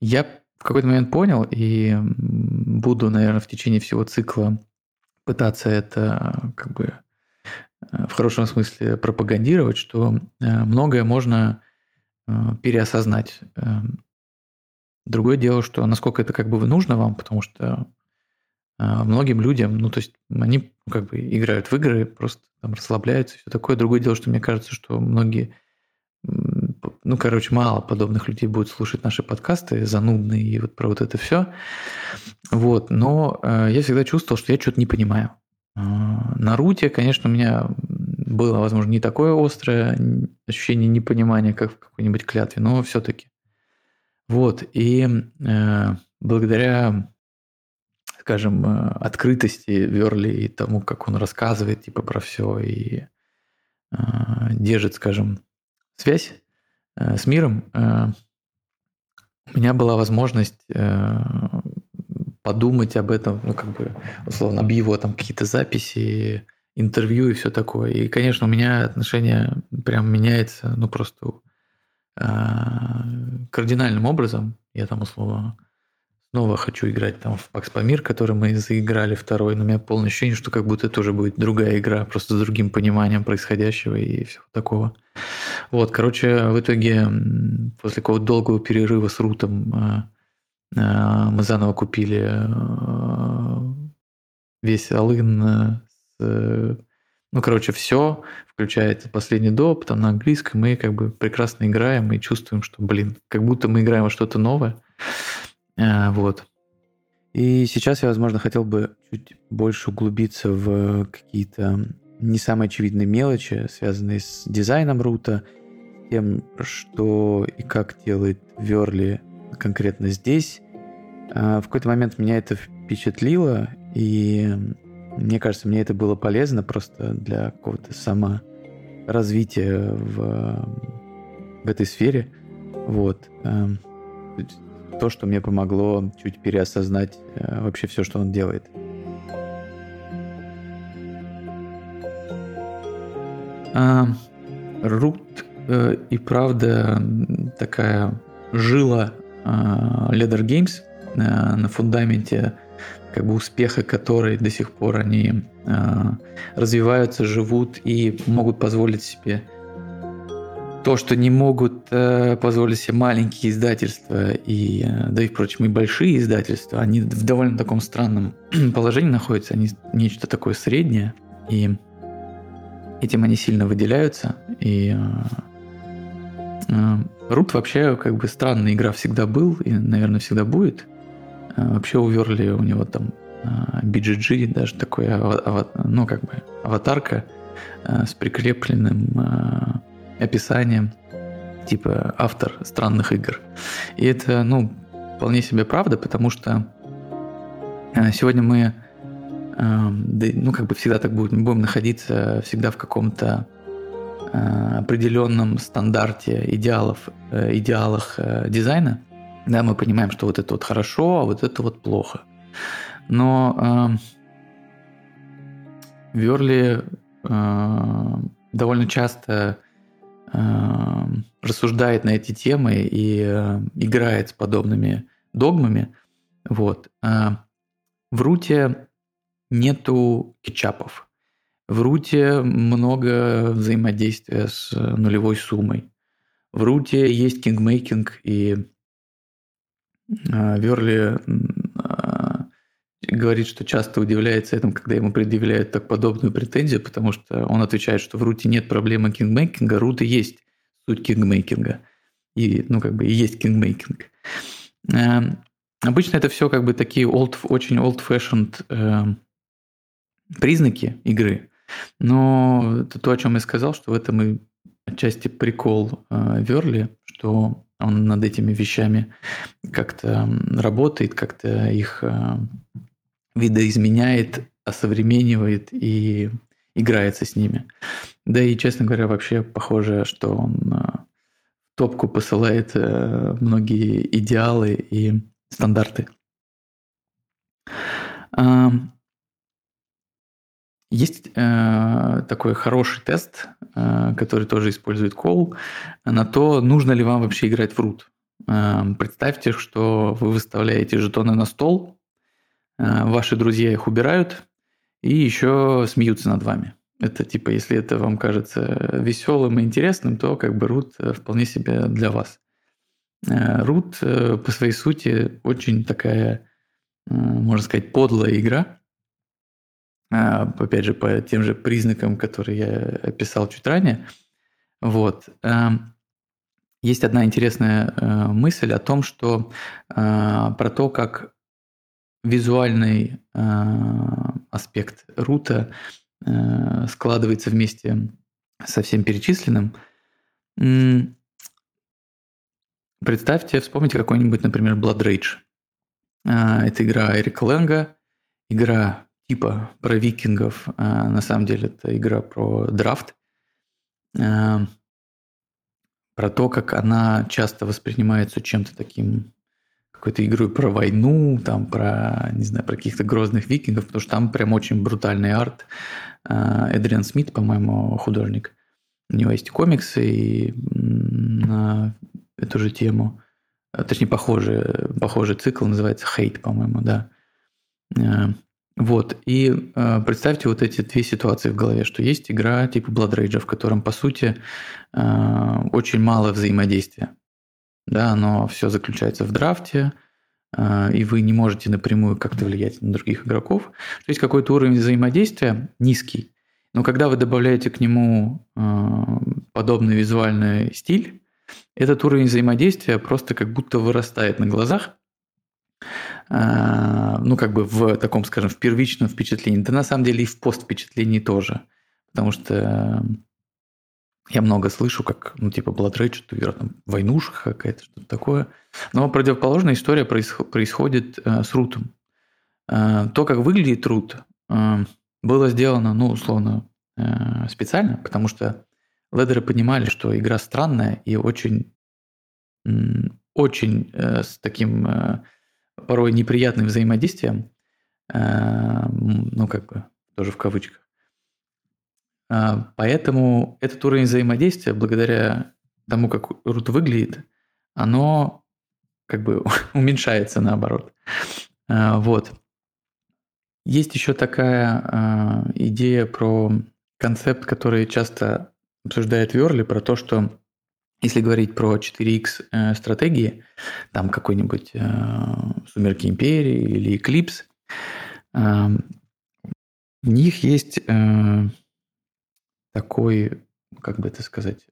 я в какой-то момент понял, и буду, наверное, в течение всего цикла пытаться это как бы в хорошем смысле пропагандировать, что э, многое можно э, переосознать. Эм, другое дело, что насколько это как бы нужно вам, потому что э, многим людям, ну то есть они как бы играют в игры, просто там расслабляются все такое. Другое дело, что мне кажется, что многие, ну короче, мало подобных людей будут слушать наши подкасты, занудные и вот про вот это все. Вот, но я всегда чувствовал, что я что-то не понимаю. А, на руте, конечно, у меня было, возможно, не такое острое ощущение непонимания, как в какой-нибудь клятве, но все-таки. Вот, и э, благодаря, скажем, э, открытости Верли и тому, как он рассказывает типа про все и э, держит, скажем, связь э, с миром, э, у меня была возможность э, подумать об этом, ну, как бы, условно, об его там какие-то записи, интервью и все такое. И, конечно, у меня отношение прям меняется, ну, просто э, кардинальным образом. Я там, условно, снова хочу играть там в Пакс Памир, который мы заиграли второй, но у меня полное ощущение, что как будто это уже будет другая игра, просто с другим пониманием происходящего и всего такого. Вот, короче, в итоге после какого-то долгого перерыва с Рутом Э, мы заново купили э, весь Алын, э, ну, короче, все, включая последний доп, там на английском, мы как бы прекрасно играем и чувствуем, что, блин, как будто мы играем во что-то новое. Вот. И сейчас я, возможно, хотел бы чуть больше углубиться в какие-то не самые очевидные мелочи, связанные с дизайном рута, тем, что и как делает Верли конкретно здесь. А, в какой-то момент меня это впечатлило, и мне кажется, мне это было полезно просто для какого-то саморазвития в, в этой сфере. Вот. Эм, то, что мне помогло чуть переосознать э, вообще все, что он делает. Рут э, и правда такая жила Leather Games на фундаменте как бы успеха которой до сих пор они развиваются, живут и могут позволить себе то, что не могут э, позволить себе маленькие издательства и, э, да и, впрочем, и большие издательства, они в довольно таком странном [CLEARS THROAT] положении находятся, они нечто такое среднее, и этим они сильно выделяются, и э, э, Рут вообще как бы странная игра всегда был, и, наверное, всегда будет. Э, вообще у Верли у него там э, BGG, даже такой, ну, как бы аватарка э, с прикрепленным описанием, типа автор странных игр. И это, ну, вполне себе правда, потому что сегодня мы, ну, как бы всегда так будем, будем находиться всегда в каком-то определенном стандарте идеалов, э, идеалах дизайна. Да, мы понимаем, что вот это вот хорошо, а вот это вот плохо. Но э, Верли э, довольно часто Эм, рассуждает на эти темы и э, играет с подобными догмами. Вот. Э, в Руте нету кетчапов. В Руте много взаимодействия с нулевой суммой. В Руте есть кингмейкинг, и э, Верли говорит, что часто удивляется этому, когда ему предъявляют так подобную претензию, потому что он отвечает, что в руте нет проблемы кингмейкинга, руты есть суть кингмейкинга. И, ну, как бы, и есть кингмейкинг. Э, обычно это все как бы такие old, очень old-fashioned э, признаки игры. Но это то, о чем я сказал, что в этом и отчасти прикол э, Верли, что он над этими вещами как-то работает, как-то их э, видоизменяет, осовременивает и играется с ними. Да и, честно говоря, вообще похоже, что он э, в топку посылает э, многие идеалы и стандарты. Есть э, такой хороший тест, э, который тоже использует Call, на то, нужно ли вам вообще играть в root. Э, представьте, что вы выставляете жетоны на стол, э, ваши друзья их убирают и еще смеются над вами. Это типа, если это вам кажется веселым и интересным, то как бы root э, вполне себе для вас. Э, э, по своей сути очень такая, можно сказать, подлая игра, опять же, по тем же признакам, которые я описал чуть ранее. Вот. Эм, есть одна интересная э, мысль о том, что э, про то, как визуальный э, аспект рута складывается вместе со всем перечисленным. Представьте, вспомните какой-нибудь, например, Blood Rage. Это игра Эрика Лэнга, игра типа про викингов. А на самом деле это игра про драфт. А, про то, как она часто воспринимается чем-то таким какой-то игрой про войну, там про, не знаю, про каких-то грозных викингов, потому что там прям очень брутальный арт. А, Эдриан Смит, по-моему, художник. У него есть комиксы и на эту же тему. Точнее, похожий, похожий цикл называется «Хейт», по-моему, да. Вот, и э, представьте вот эти две ситуации в голове, что есть игра типа Blood Rage, в котором, по сути, э, очень мало взаимодействия. Да, но все заключается в драфте, э, и вы не можете напрямую как-то влиять на других игроков. То есть какой-то уровень взаимодействия низкий. Но когда вы добавляете к нему э, подобный визуальный стиль, этот уровень взаимодействия просто как будто вырастает на глазах. Ну, как бы в таком, скажем, в первичном впечатлении. Да на самом деле и в пост впечатлении тоже. Потому что я много слышу, как, ну, типа, Blood Rage, что там войнушка какая-то, что-то такое. Но противоположная история происходит э, с рутом. Э, то, как выглядит рут, э, было сделано, ну, условно, э, специально, потому что ледеры понимали, что игра странная и очень, очень э, с таким э, порой неприятным взаимодействием, э, ну, как бы, тоже в кавычках. А, поэтому этот уровень взаимодействия, благодаря тому, как рут выглядит, оно как бы [LAUGHS] уменьшается наоборот. А, вот. Есть еще такая а, идея про концепт, который часто обсуждает Верли, про то, что если говорить про 4X э, стратегии, там какой-нибудь э, Сумерки Империи или Eclipse, в них есть э, такой, как бы это сказать,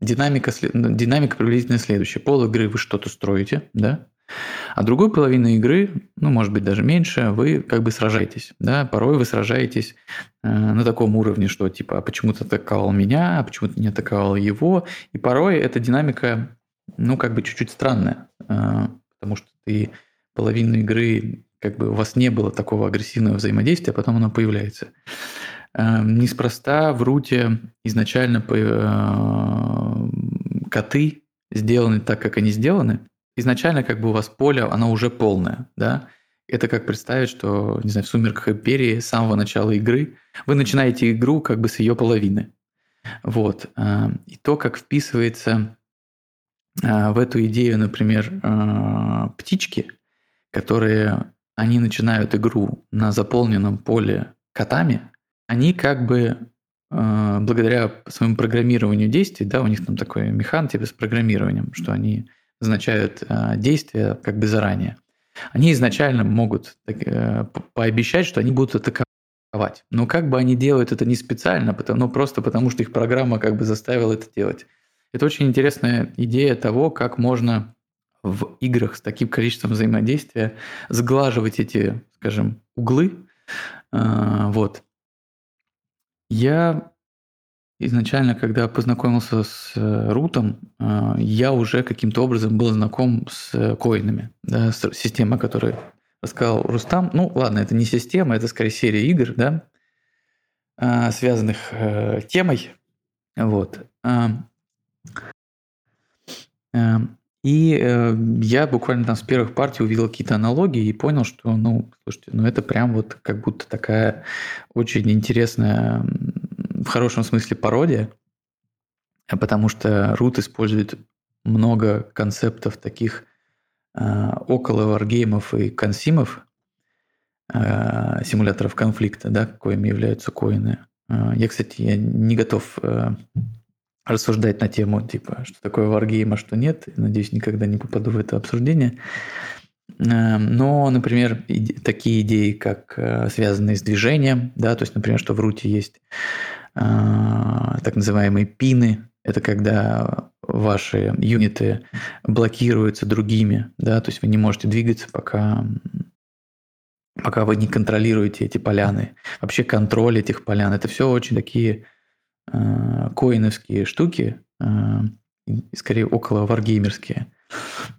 динамика, динамика приблизительно следующая. Пол игры вы что-то строите, да, а другой половины игры, ну, может быть, даже меньше, вы как бы сражаетесь, да, порой вы сражаетесь э, на таком уровне, что типа, а почему ты атаковал меня, а почему ты не атаковал его, и порой эта динамика, ну, как бы чуть-чуть странная, э, потому что ты половину игры, как бы у вас не было такого агрессивного взаимодействия, а потом оно появляется. Эм, неспроста в руте изначально э, коты сделаны так, как они сделаны. Изначально как бы у вас поле, оно уже полное, да. Это как представить, что, не знаю, в «Сумерках Империи» с самого начала игры вы начинаете игру как бы с ее половины. Вот. Эм, и то, как вписывается э, в эту идею, например, э, птички, которые они начинают игру на заполненном поле котами, они как бы э, благодаря своему программированию действий, да, у них там такой механ типа с программированием, что они назначают э, действия как бы заранее. Они изначально могут э, пообещать, что они будут атаковать. Но как бы они делают это не специально, ну, просто потому что их программа как бы заставила это делать. Это очень интересная идея того, как можно в играх с таким количеством взаимодействия сглаживать эти, скажем, углы. Вот. Я изначально, когда познакомился с э, рутом, э, я уже каким-то образом был знаком с э, коинами, да, с системой, которую рассказал Рустам. Ну, ладно, это не система, это скорее серия игр, да, связанных темой. Вот. И я буквально там с первых партий увидел какие-то аналогии и понял, что, ну, слушайте, ну это прям вот как будто такая очень интересная, в хорошем смысле, пародия, потому что Рут использует много концептов таких э, около варгеймов и консимов, э, симуляторов конфликта, да, коими являются коины. Э, я, кстати, я не готов э, рассуждать на тему, типа, что такое варгейм, а что нет. Надеюсь, никогда не попаду в это обсуждение. Но, например, такие идеи, как э, связанные с движением, да, то есть, например, что в руте есть так называемые пины, это когда ваши юниты блокируются другими, да, то есть вы не можете двигаться, пока пока вы не контролируете эти поляны. Вообще контроль этих полян, это все очень такие Э, коиновские штуки, э, скорее около варгеймерские.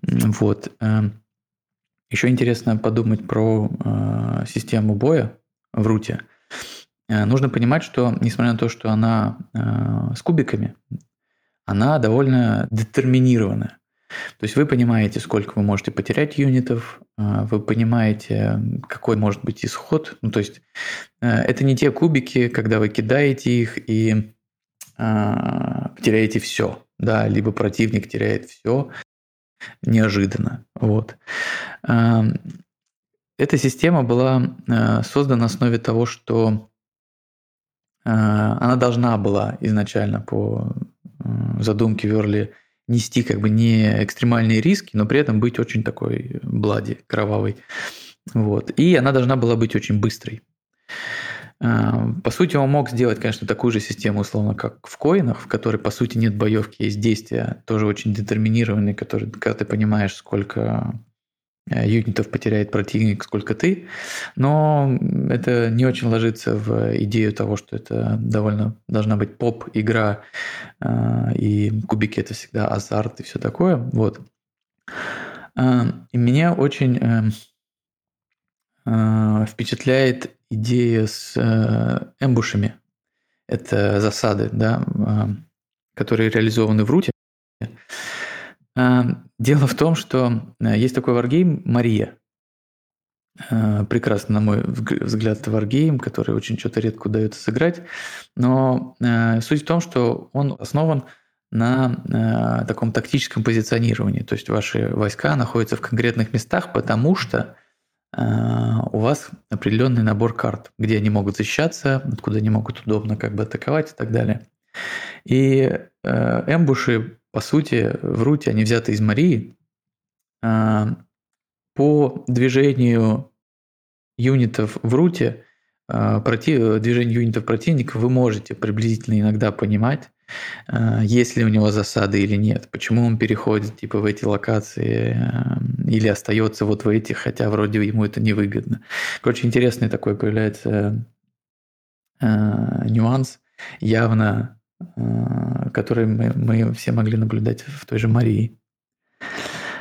Вот. Э, Еще интересно подумать про систему боя в руте. Нужно понимать, что несмотря на то, что она с кубиками, она довольно детерминирована. То есть вы понимаете, сколько вы можете потерять юнитов, вы понимаете, какой может быть исход. Ну, то есть это не те кубики, когда вы кидаете их и а, теряете все, да, либо противник теряет все неожиданно. Вот. Эта система была создана на основе того, что она должна была изначально по задумке Верли нести как бы не экстремальные риски, но при этом быть очень такой блади, кровавой. Вот. И она должна была быть очень быстрой. По сути, он мог сделать, конечно, такую же систему, условно, как в коинах, в которой, по сути, нет боевки, есть действия, тоже очень детерминированные, которые, когда ты понимаешь, сколько э, юнитов потеряет противник, сколько ты, но это не очень ложится в идею того, что это довольно должна быть поп-игра, э, и кубики это всегда азарт и все такое. Вот. И меня очень впечатляет идея с эмбушами. Это засады, да, которые реализованы в руте. А, дело в том, что э, есть такой варгейм «Мария». А, прекрасно, на мой взгляд, варгейм, который очень что-то редко удается сыграть. Но э, суть в том, что он основан на э, таком тактическом позиционировании. То есть ваши войска находятся в конкретных местах, потому что у вас определенный набор карт, где они могут защищаться, откуда они могут удобно как бы атаковать и так далее. И эмбуши по сути, в руте они взяты из Марии. А, по движению юнитов в руте, а, против, движение юнитов противника вы можете приблизительно иногда понимать, а, есть ли у него засады или нет, почему он переходит типа в эти локации или остается вот в этих, хотя вроде ему это невыгодно. Короче, интересный такой появляется нюанс. Явно Э, который мы, мы все могли наблюдать в той же Марии.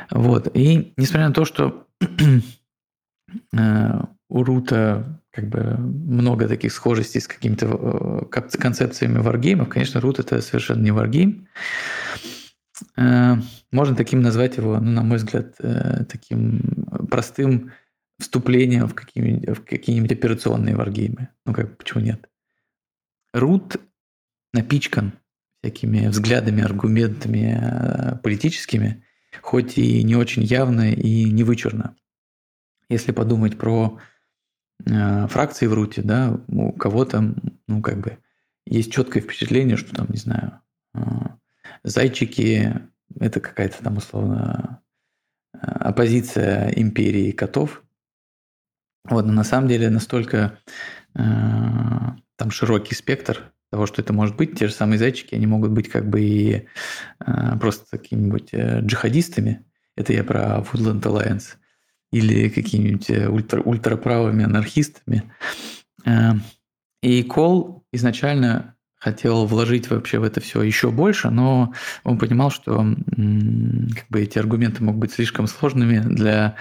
Вот. И несмотря на то, что [CLEARS THROAT] э, у Рута как бы много таких схожестей с какими-то э, концепциями варгеймов, конечно, Рут это совершенно не варгейм. Можно таким назвать его, ну, на мой взгляд, таким простым вступлением в какие-нибудь, в какие-нибудь операционные варгеймы. Ну как, почему нет? Рут напичкан всякими взглядами, аргументами э, политическими, хоть и не очень явно и не вычурно. Если подумать про э, фракции в Руте, да, у кого-то, ну, как бы, есть четкое впечатление, что там, не знаю, э, зайчики – это какая-то там, условно, оппозиция империи котов. Вот, но на самом деле настолько э, там широкий спектр того, что это может быть. Те же самые зайчики, они могут быть как бы и э, просто какими-нибудь э, джихадистами. Это я про Woodland Alliance. Или какими-нибудь э, ультра, ультраправыми анархистами. Э, и Кол изначально хотел вложить вообще в это все еще больше, но он понимал, что как бы эти аргументы могут быть слишком сложными для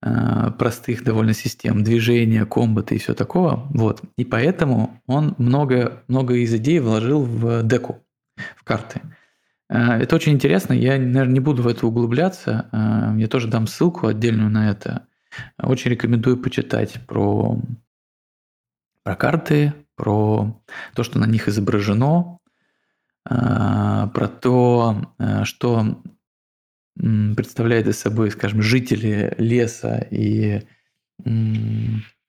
простых довольно систем движения, комбата и все такого. Вот. И поэтому он много, много из идей вложил в деку, в карты. Э, это очень интересно. Я, наверное, не буду в это углубляться. Э, я тоже дам ссылку отдельную на это. Очень рекомендую почитать про, про карты, про то, что на них изображено, про то, что представляет из собой, скажем, жители леса и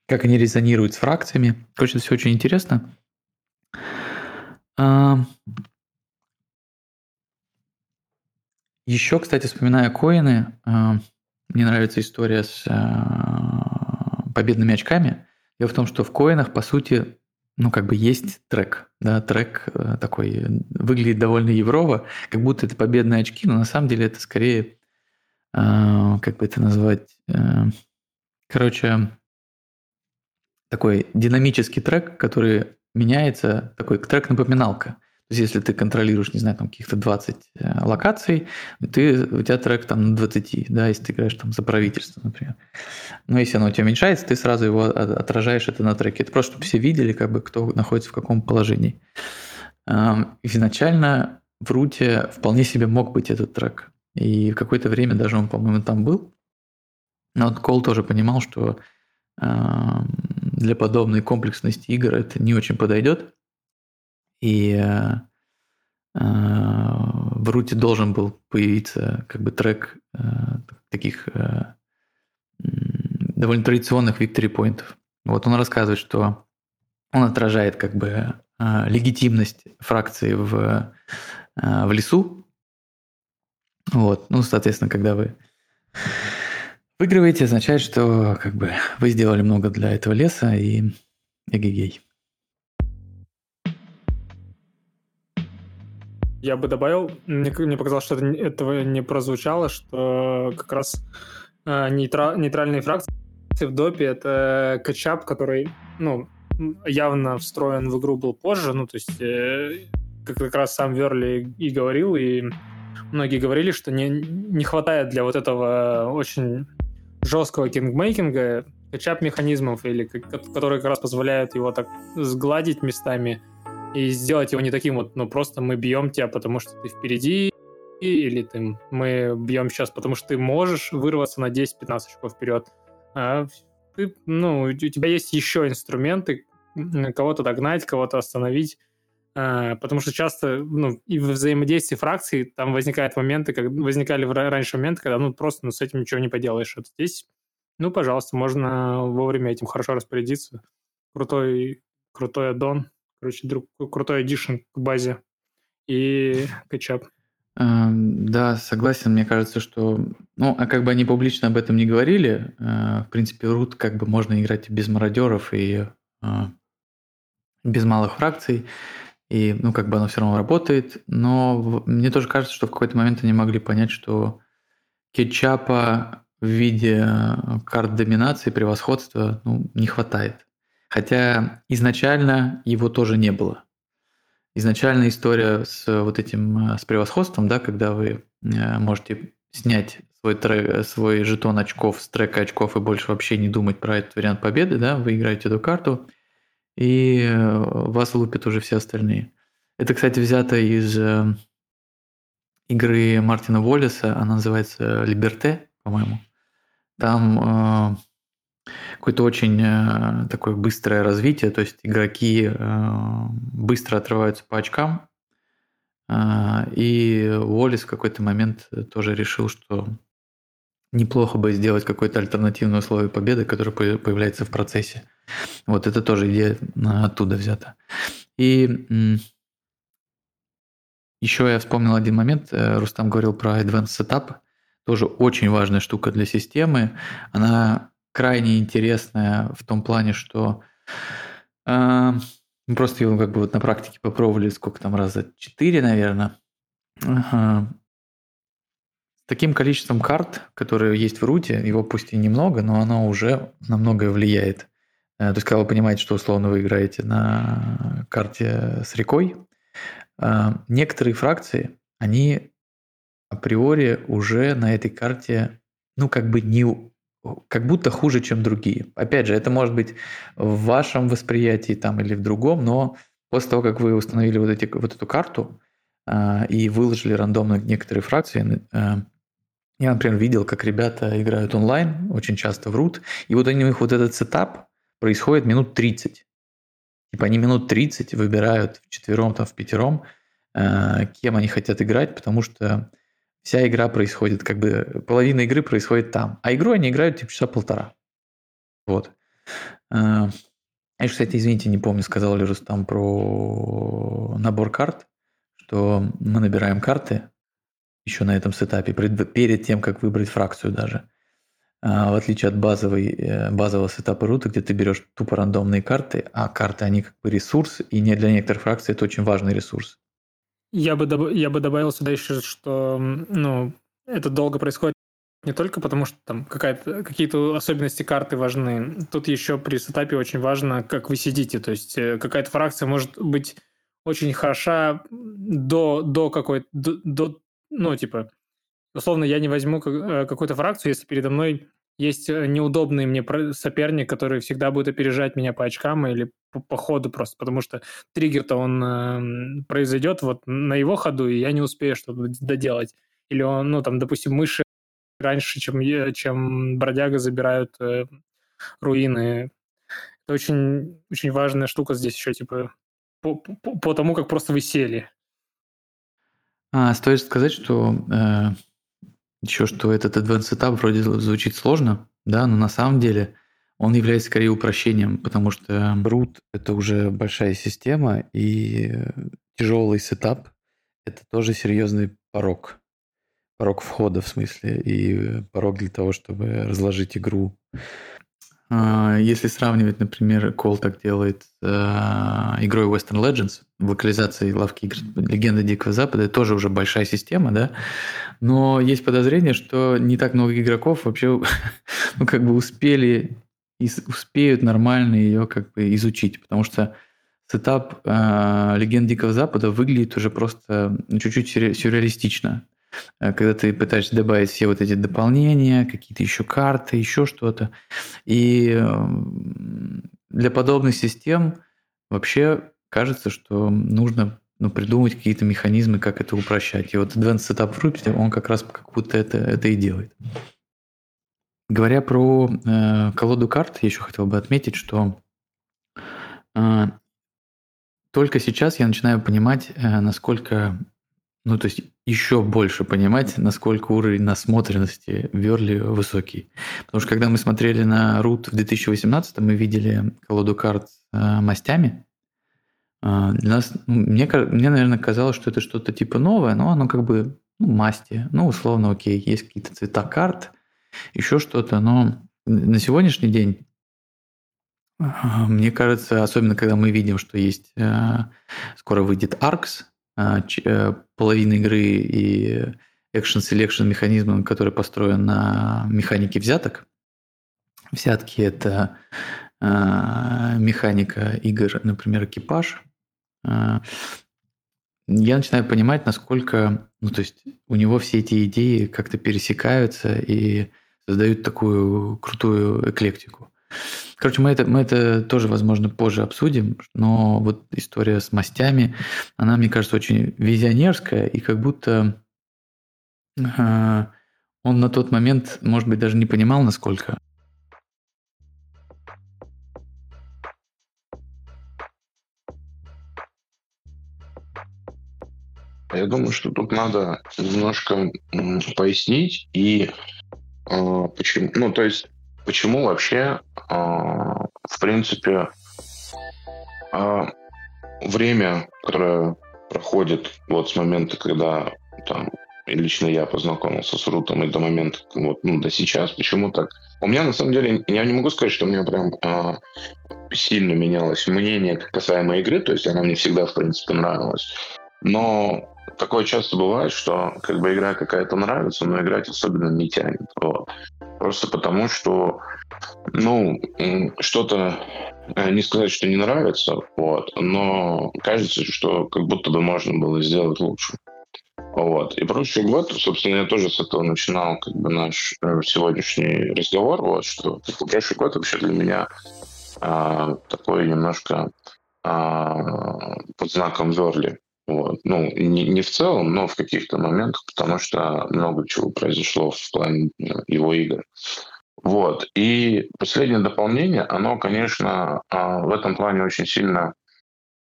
как они резонируют с фракциями. Короче, все очень интересно. А, Еще, кстати, вспоминая коины, а, мне нравится история с а, победными очками. Дело в том, что в коинах, по сути, ну, как бы есть трек, да, трек э, такой выглядит довольно еврово, как будто это победные очки, но на самом деле это скорее, э, как бы это назвать, э, короче, такой динамический трек, который меняется, такой трек-напоминалка. Если ты контролируешь, не знаю, там каких-то 20 э, локаций, ты, у тебя трек там на 20, да, если ты играешь там за правительство, например. Но если оно у тебя уменьшается, ты сразу его отражаешь это на треке. Это просто, чтобы все видели, как бы, кто находится в каком положении. Изначально в руте вполне себе мог быть этот трек. И в какое-то время даже он, по-моему, там был. Но вот Кол тоже понимал, что для подобной комплексности игр это не очень подойдет. И э, э, в руте должен был появиться как бы трек э, таких довольно традиционных victory поинтов. Вот он рассказывает, что он отражает как бы легитимность фракции в, в лесу. Вот, ну, соответственно, когда вы выигрываете, означает, что как бы вы сделали много для этого леса и эгегей. Я бы добавил, мне, мне показалось, что это, этого не прозвучало, что как раз э, нейтра, нейтральные фракции в допе. Это кетчап, который, ну, явно встроен в игру был позже, ну, то есть, э, как, как раз сам Верли и говорил, и многие говорили, что не, не хватает для вот этого очень жесткого кингмейкинга кетчап-механизмов, или которые как раз позволяют его так сгладить местами и сделать его не таким вот, ну, просто мы бьем тебя, потому что ты впереди, или ты, мы бьем сейчас, потому что ты можешь вырваться на 10-15 очков вперед. А ты, ну, у тебя есть еще инструменты, кого-то догнать, кого-то остановить, а, потому что часто, ну, и в взаимодействии фракций там возникают моменты, как возникали раньше моменты, когда, ну, просто ну, с этим ничего не поделаешь. Вот здесь, ну, пожалуйста, можно вовремя этим хорошо распорядиться. Крутой, крутой аддон, короче, друг, крутой эдишн к базе и [LAUGHS] кетчап. Эм, да, согласен. Мне кажется, что, ну, а как бы они публично об этом не говорили, э, в принципе, рут как бы можно играть без мародеров и э, без малых фракций, и, ну, как бы оно все равно работает, но мне тоже кажется, что в какой-то момент они могли понять, что кетчапа в виде э, карт доминации, превосходства, ну, не хватает. Хотя изначально его тоже не было. Изначально история с вот этим, э, с превосходством, да, когда вы э, можете снять свой, трек, свой жетон очков с трека очков и больше вообще не думать про этот вариант победы, да, вы играете эту карту, и э, вас лупят уже все остальные. Это, кстати, взято из игры Мартина Уоллеса, она называется «Либерте», по-моему. Там какое-то очень э, такое быстрое развитие, то есть игроки э, быстро отрываются по очкам, э, и Уоллес в какой-то момент тоже решил, что неплохо бы сделать какое-то альтернативное условие победы, которое появляется в процессе. Вот это тоже идея оттуда взята. И еще я вспомнил один момент. Рустам говорил про Advanced Setup. Тоже очень важная штука для системы. Она крайне интересная в том плане, что э, мы просто его как бы вот на практике попробовали сколько там раза четыре, наверное. Ага. Таким количеством карт, которые есть в руте, его пусть и немного, но оно уже на многое влияет. Э, то есть, когда вы понимаете, что условно вы играете на карте с рекой, э, некоторые фракции, они априори уже на этой карте, ну, как бы не как будто хуже, чем другие. Опять же, это может быть в вашем восприятии там или в другом, но после того, как вы установили вот, эти, вот эту карту э, и выложили рандомно некоторые фракции, э, я, например, видел, как ребята играют онлайн, очень часто врут, и вот у них вот этот сетап происходит минут 30. Типа они минут 30 выбирают в четвером, там, в пятером, э, кем они хотят играть, потому что вся игра происходит, как бы половина игры происходит там. А игру они играют типа часа полтора. Вот. А, я, кстати, извините, не помню, сказал ли Рустам про набор карт, что мы набираем карты еще на этом сетапе, перед тем, как выбрать фракцию даже. А, в отличие от базовой, э, базового сетапа рута, где ты берешь тупо рандомные карты, а карты, они как бы ресурс, и не для некоторых фракций это очень важный ресурс. Я бы, доб... я бы добавил сюда еще, что ну, это долго происходит не только потому, что там какие-то особенности карты важны. Тут еще при сетапе очень важно, как вы сидите. То есть э, какая-то фракция может быть очень хороша до, до какой-то... До, до, ну, типа, условно, я не возьму э, какую-то фракцию, если передо мной есть э, неудобный мне соперник, который всегда будет опережать меня по очкам или по, по ходу просто, потому что триггер-то он э, произойдет вот на его ходу, и я не успею что-то доделать. Или он, ну, там, допустим, мыши раньше, чем, чем бродяга забирают э, руины. Это очень, очень важная штука здесь еще, типа, по, по, по тому, как просто вы сели. А, стоит сказать, что э, еще что этот advanced setup вроде звучит сложно, да, но на самом деле он является скорее упрощением, потому что Brute – это уже большая система, и тяжелый сетап – это тоже серьезный порог. Порог входа, в смысле, и порог для того, чтобы разложить игру если сравнивать, например, Call так делает э, игрой Western Legends, в локализации лавки игр Легенда Дикого Запада, тоже уже большая система, да, но есть подозрение, что не так много игроков вообще [LAUGHS] ну, как бы успели и успеют нормально ее как бы изучить, потому что сетап э, Легенд Дикого Запада выглядит уже просто ну, чуть-чуть сюрреалистично. Э, когда ты пытаешься добавить все вот эти дополнения, какие-то еще карты, еще что-то. И эм, для подобных систем вообще кажется, что нужно ну, придумать какие-то механизмы, как это упрощать. И вот Advanced Setup Group, он как раз как будто это, это и делает. Говоря про э, колоду карт, я еще хотел бы отметить, что э, только сейчас я начинаю понимать, э, насколько ну, то есть еще больше понимать, насколько уровень насмотренности Верли высокий. Потому что когда мы смотрели на Рут в 2018, мы видели колоду карт с э, мастями. Э, для нас, ну, мне, мне, наверное, казалось, что это что-то типа новое, но оно как бы ну, масти. Ну, условно, окей, есть какие-то цвета карт, еще что-то. Но на сегодняшний день э, мне кажется, особенно когда мы видим, что есть э, скоро выйдет а, э, половина игры и selection механизмом, который построен на механике взяток. Взятки – это а, механика игр, например, экипаж. А, я начинаю понимать, насколько, ну, то есть у него все эти идеи как-то пересекаются и создают такую крутую эклектику. Короче, мы это, мы это тоже, возможно, позже обсудим, но вот история с мастями, она, мне кажется, очень визионерская, и как будто э, он на тот момент, может быть, даже не понимал, насколько Я думаю, что тут надо немножко пояснить и э, почему. Ну, то есть почему вообще, а, в принципе, а, время, которое проходит вот с момента, когда там лично я познакомился с Рутом и до момента, вот, ну, до сейчас, почему так? У меня, на самом деле, я не могу сказать, что у меня прям а, сильно менялось мнение касаемо игры, то есть она мне всегда, в принципе, нравилась. Но такое часто бывает, что как бы игра какая-то нравится, но играть особенно не тянет. Вот. Просто потому, что ну, что-то э, не сказать, что не нравится, вот, но кажется, что как будто бы можно было сделать лучше. Вот. И прошлый год, собственно, я тоже с этого начинал как бы наш э, сегодняшний разговор, вот, что бы, прошлый год вообще для меня а, такой немножко а, под знаком Зорли. Вот. Ну, не, не в целом, но в каких-то моментах, потому что много чего произошло в плане э, его игр. Вот. И последнее дополнение, оно, конечно, а, в этом плане очень сильно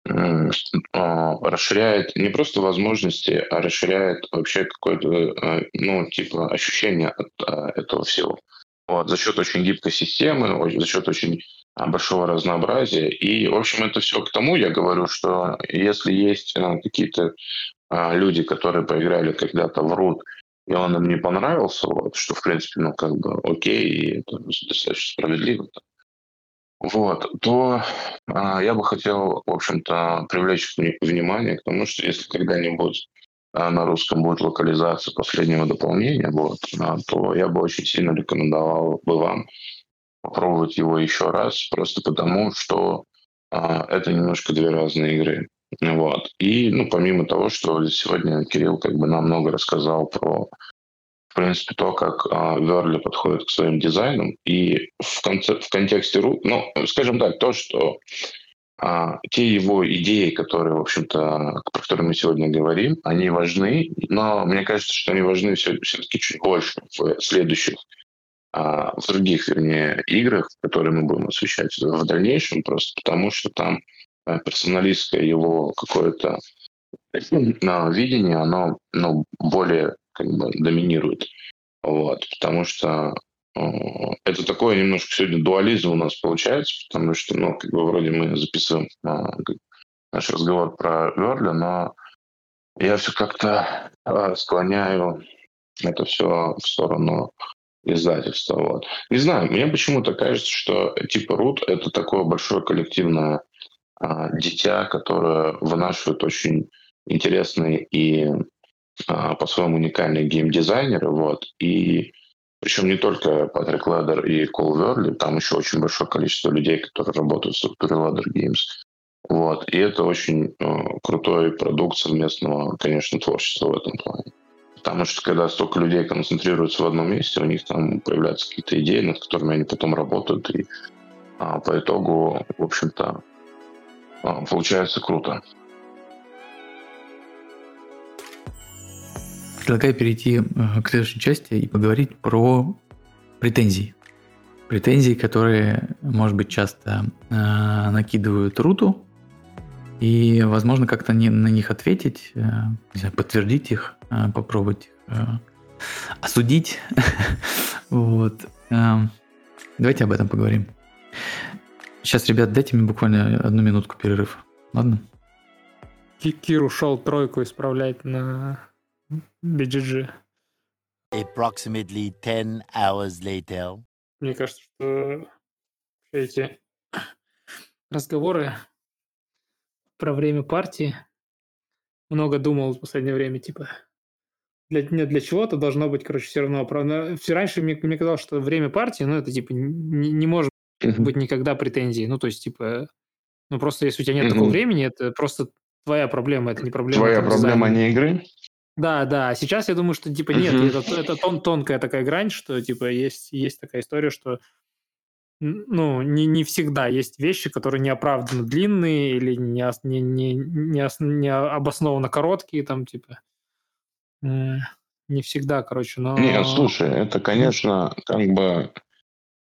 а, расширяет не просто возможности, а расширяет вообще какое-то, э, ну, типа, ощущение от а, этого всего. Вот, за счет очень гибкой системы, за счет очень большого разнообразия. И, в общем, это все к тому, я говорю, что если есть э, какие-то а, люди, которые поиграли когда-то в Root, и он им не понравился, вот, что, в принципе, ну, как бы окей, это достаточно справедливо, вот, то а, я бы хотел, в общем-то, привлечь внимание к тому, что если когда-нибудь а, на русском будет локализация последнего дополнения, вот, а, то я бы очень сильно рекомендовал бы вам попробовать его еще раз, просто потому что а, это немножко две разные игры. Вот. И, ну, помимо того, что сегодня Кирилл как бы нам много рассказал про, в принципе, то, как а, Верли подходит к своим дизайнам, и в, конце, в контексте, ну, скажем так, то, что а, те его идеи, которые, в общем-то, про которые мы сегодня говорим, они важны, но мне кажется, что они важны все-таки чуть больше в следующих а, в других, вернее, играх, которые мы будем освещать в дальнейшем, просто потому что там э, персоналистское его какое-то [CLEARS THROAT] видение, оно ну, более как бы доминирует. Вот, потому что э, это такое немножко сегодня дуализм у нас получается, потому что, ну, как бы вроде мы записываем э, наш разговор про Верли, но я все как-то э, склоняю это все в сторону издательства. Вот. Не знаю, мне почему-то кажется, что типа Рут — это такое большое коллективное а, дитя, которое вынашивает очень интересные и а, по-своему уникальные геймдизайнеры. Вот. И причем не только Патрик Ледер и Кол Верли, там еще очень большое количество людей, которые работают в структуре Ladder Games. Вот. И это очень э, крутой продукт совместного, конечно, творчества в этом плане. Потому что когда столько людей концентрируются в одном месте, у них там появляются какие-то идеи, над которыми они потом работают. И а, по итогу, в общем-то, а, получается круто. Предлагаю перейти э, к следующей части и поговорить про претензии. Претензии, которые, может быть, часто э, накидывают Руту, и, возможно, как-то не, на них ответить, э, подтвердить их, попробовать э, осудить. [LAUGHS] вот. Э, давайте об этом поговорим. Сейчас, ребят, дайте мне буквально одну минутку перерыв. Ладно? Кир ушел тройку исправлять на BGG. Approximately 10 hours later. Мне кажется, что эти разговоры про время партии много думал в последнее время, типа, для, не, для чего-то должно быть, короче, все равно. Правда, все раньше мне, мне казалось, что время партии, ну, это, типа, не, не может быть никогда претензий. Ну, то есть, типа, ну, просто если у тебя нет такого времени, это просто твоя проблема, это не проблема. Твоя проблема, а не игры? Да, да. Сейчас я думаю, что типа нет, это, это тон, тонкая такая грань, что типа есть, есть такая история, что ну, не, не всегда есть вещи, которые неоправданно длинные или не, не, не, не, не обоснованно короткие, там, типа. Не всегда, короче, но... Нет, слушай, это, конечно, как бы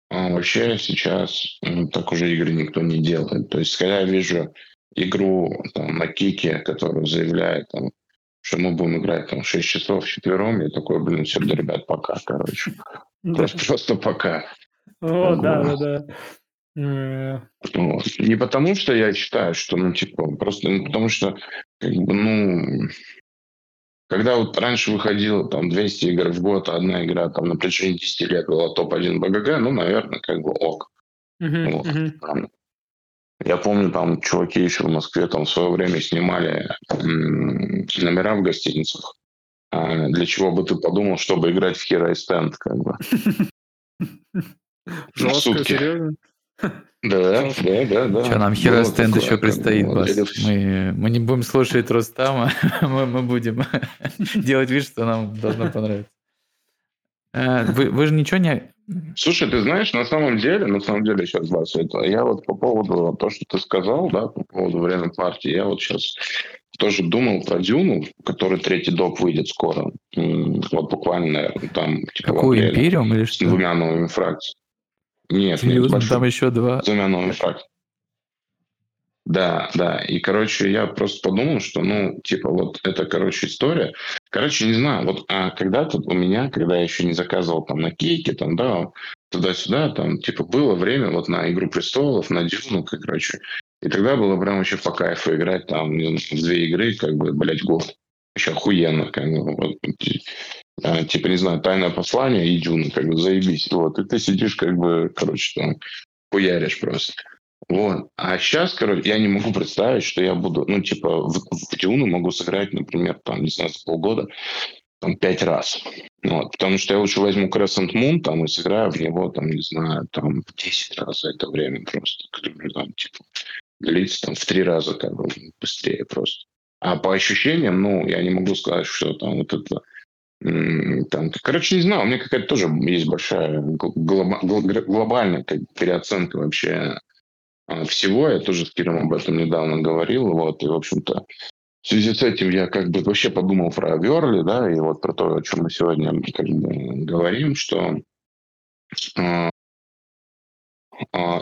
а, вообще сейчас так уже игры никто не делает. То есть, когда я вижу игру там, на кике, которая заявляет там, что мы будем играть там 6 часов четвером, я такой, блин, все, ребят, пока, короче. Просто, просто пока. О, да, да, да. Вот. Не потому, что я считаю, что, ну, типа, просто ну, потому что, как бы, ну, когда вот раньше выходило там 200 игр в год, а одна игра там на протяжении 10 лет была топ-1 БГГ, ну, наверное, как бы ок. Uh-huh, вот. uh-huh. Я помню, там чуваки еще в Москве там в свое время снимали м- номера в гостиницах. А для чего бы ты подумал, чтобы играть в Hero Stand, как бы. [LAUGHS] Жестко, серьезно? Да, да, да, да. Что, нам Hero Stand еще предстоит, Бас. Мы, мы не будем слушать Рустама, [LAUGHS] мы, мы будем [LAUGHS] делать вид, что нам должно понравиться. Э, вы, вы же ничего не... Слушай, ты знаешь, на самом деле, на самом деле сейчас, Вася, это я вот по поводу того, что ты сказал, да, по поводу время партии, я вот сейчас тоже думал про Дюну, который третий доп выйдет скоро. Вот буквально там... Типа, Какой, Империум или что? С двумя новыми фракциями. Нет, Серьезно, нет, большой, там еще два. С двумя новыми фракциями. Да, да. И, короче, я просто подумал, что, ну, типа, вот это, короче, история. Короче, не знаю, вот а когда-то у меня, когда я еще не заказывал там на кейке, там, да, туда-сюда, там, типа, было время вот на «Игру престолов», на «Дюну», короче. И тогда было прям вообще по кайфу играть там знаю, две игры, как бы, блядь, год. Еще охуенно, как бы, вот, типа, не знаю, «Тайное послание» и «Дюна», как бы, заебись. Вот, и ты сидишь, как бы, короче, там, хуяришь просто. Вот. А сейчас, короче, я не могу представить, что я буду, ну, типа, в, в Дюну могу сыграть, например, там, не знаю, за полгода, там, пять раз. Вот. Потому что я лучше возьму Crescent Moon, там, и сыграю в него, там, не знаю, там, в 10 раз за это время просто. Там, типа, длится там в три раза, как бы, быстрее просто. А по ощущениям, ну, я не могу сказать, что там вот это там, короче, не знаю, у меня какая-то тоже есть большая глоба- глобальная переоценка вообще а, всего. Я тоже с Киром об этом недавно говорил. Вот, и, в общем-то, в связи с этим я как бы вообще подумал про Верли, да, и вот про то, о чем мы сегодня как бы говорим, что а, а,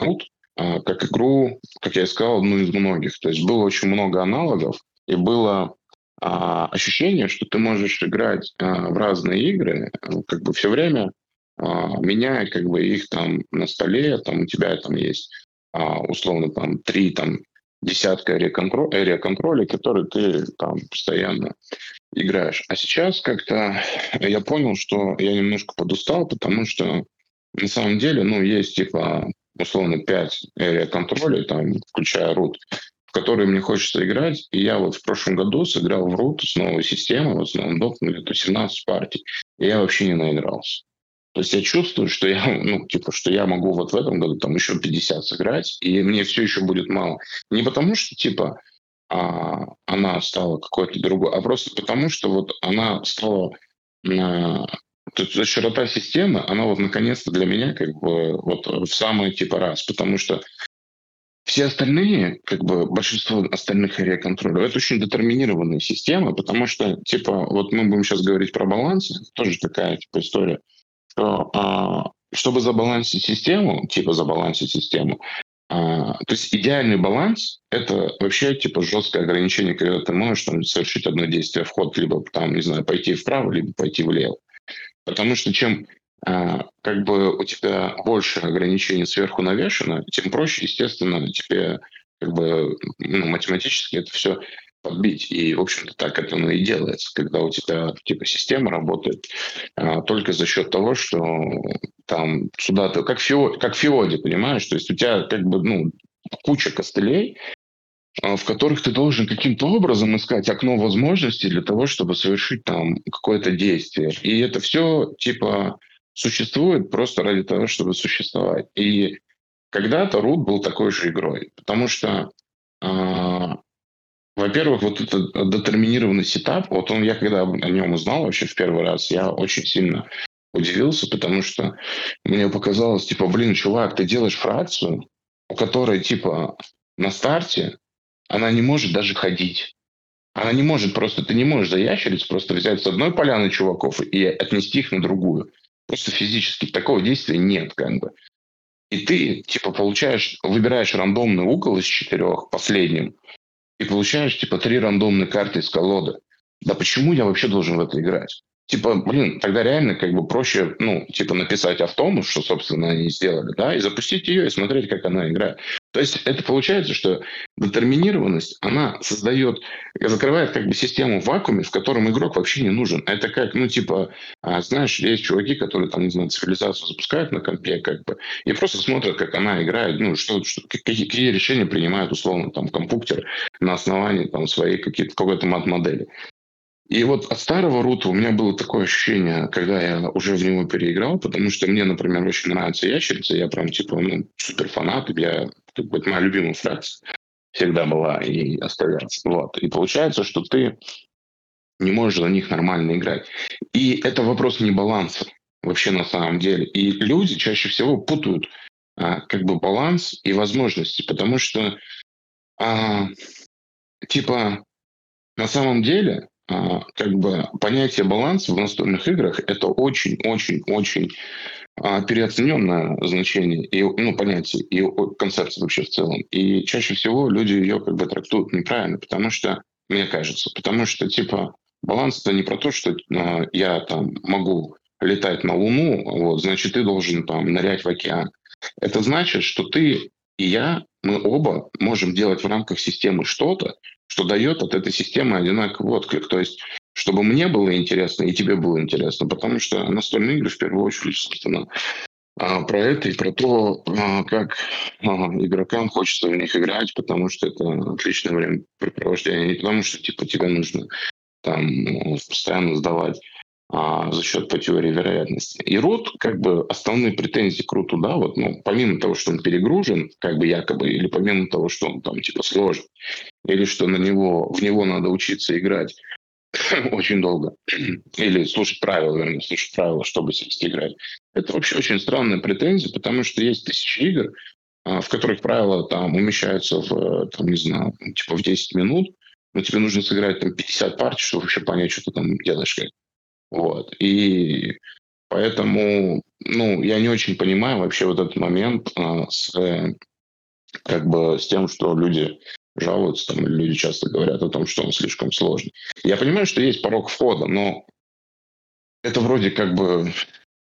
а, как игру, как я и сказал, одну из многих. То есть было очень много аналогов, и было а, ощущение, что ты можешь играть а, в разные игры как бы все время, а, меняя как бы их там на столе, там у тебя там есть а, условно там три там десятка area-контролей, которые ты там постоянно играешь. А сейчас как-то я понял, что я немножко подустал, потому что на самом деле, ну, есть типа условно 5 area-контролей, там, включая root, в которые мне хочется играть. И я вот в прошлом году сыграл в root с новой системой, вот с новым доком, где-то 17 партий, и я вообще не наигрался. То есть я чувствую, что я, [LAUGHS] ну, типа, что я могу вот в этом году там еще 50 сыграть, и мне все еще будет мало. Не потому что, типа, а, она стала какой-то другой, а просто потому что вот она стала на то есть широта системы, она вот наконец-то для меня как бы вот в самый типа раз, потому что все остальные, как бы большинство остальных area-контроллеров, это очень детерминированные системы, потому что, типа, вот мы будем сейчас говорить про баланс, тоже такая типа история что а, чтобы забалансить систему, типа забалансить систему, а, то есть идеальный баланс — это вообще типа жесткое ограничение, когда ты можешь там, совершить одно действие вход, либо там, не знаю, пойти вправо, либо пойти влево. Потому что чем как бы у тебя больше ограничений сверху навешено, тем проще, естественно, тебе как бы ну, математически это все подбить. И, в общем-то, так это оно и делается, когда у тебя типа система работает а, только за счет того, что там сюда ты как фио, как фиоде, понимаешь, то есть у тебя как бы ну куча костылей, а, в которых ты должен каким-то образом искать окно возможностей для того, чтобы совершить там какое-то действие. И это все типа существует просто ради того, чтобы существовать. И когда-то Root был такой же игрой, потому что а, во-первых, вот этот детерминированный сетап, вот он, я когда о нем узнал вообще в первый раз, я очень сильно удивился, потому что мне показалось, типа, блин, чувак, ты делаешь фракцию, у которой, типа, на старте она не может даже ходить. Она не может просто, ты не можешь за ящериц просто взять с одной поляны чуваков и отнести их на другую. Просто физически такого действия нет, как бы. И ты, типа, получаешь, выбираешь рандомный угол из четырех, последним, и получаешь, типа, три рандомные карты из колоды. Да почему я вообще должен в это играть? Типа, блин, тогда реально как бы проще, ну, типа написать автому, что, собственно, они сделали, да, и запустить ее и смотреть, как она играет. То есть это получается, что детерминированность, она создает, закрывает как бы систему в вакууме, в котором игрок вообще не нужен. Это как, ну, типа, а, знаешь, есть чуваки, которые там, не знаю, цивилизацию запускают на компе, как бы, и просто смотрят, как она играет, ну, что, что какие, какие решения принимает, условно, там, компьютер на основании там своей какие-то, какой-то мат-модели. И вот от старого рута у меня было такое ощущение, когда я уже в него переиграл, потому что мне, например, очень нравится ящерица, я прям типа ну, супер фанат, я, как бы, это моя любимая фракция всегда была и остается. Вот. И получается, что ты не можешь за них нормально играть. И это вопрос не баланса вообще на самом деле. И люди чаще всего путают а, как бы баланс и возможности, потому что а, типа на самом деле как бы понятие баланса в настольных играх это очень-очень-очень а, переоцененное значение и ну, понятие и концепция вообще в целом. И чаще всего люди ее как бы трактуют неправильно, потому что, мне кажется, потому что типа баланс это не про то, что а, я там могу летать на Луну, вот, значит, ты должен там нырять в океан. Это значит, что ты и я, мы оба можем делать в рамках системы что-то, что дает от этой системы одинаковый отклик. То есть, чтобы мне было интересно и тебе было интересно, потому что настольные игры в первую очередь, собственно, а, про это и про то, а, как а, игрокам хочется в них играть, потому что это отличное времяпрепровождение, не потому что типа тебе нужно там ну, постоянно сдавать а, за счет по теории вероятности. И рот, как бы, основные претензии к руту, да, вот, ну, помимо того, что он перегружен, как бы якобы, или помимо того, что он там, типа, сложен, или что на него, в него надо учиться играть [CLEARS THROAT] очень долго, [CLEARS THROAT] или слушать правила, вернее, слушать правила, чтобы сесть играть. Это вообще очень странная претензия, потому что есть тысячи игр, а, в которых правила там умещаются в, там, не знаю, типа в 10 минут, но тебе нужно сыграть там 50 партий, чтобы вообще понять, что ты там делаешь. Вот. И поэтому, ну, я не очень понимаю вообще вот этот момент а, с, как бы, с тем, что люди жалуются, там, люди часто говорят о том, что он слишком сложный. Я понимаю, что есть порог входа, но это вроде как бы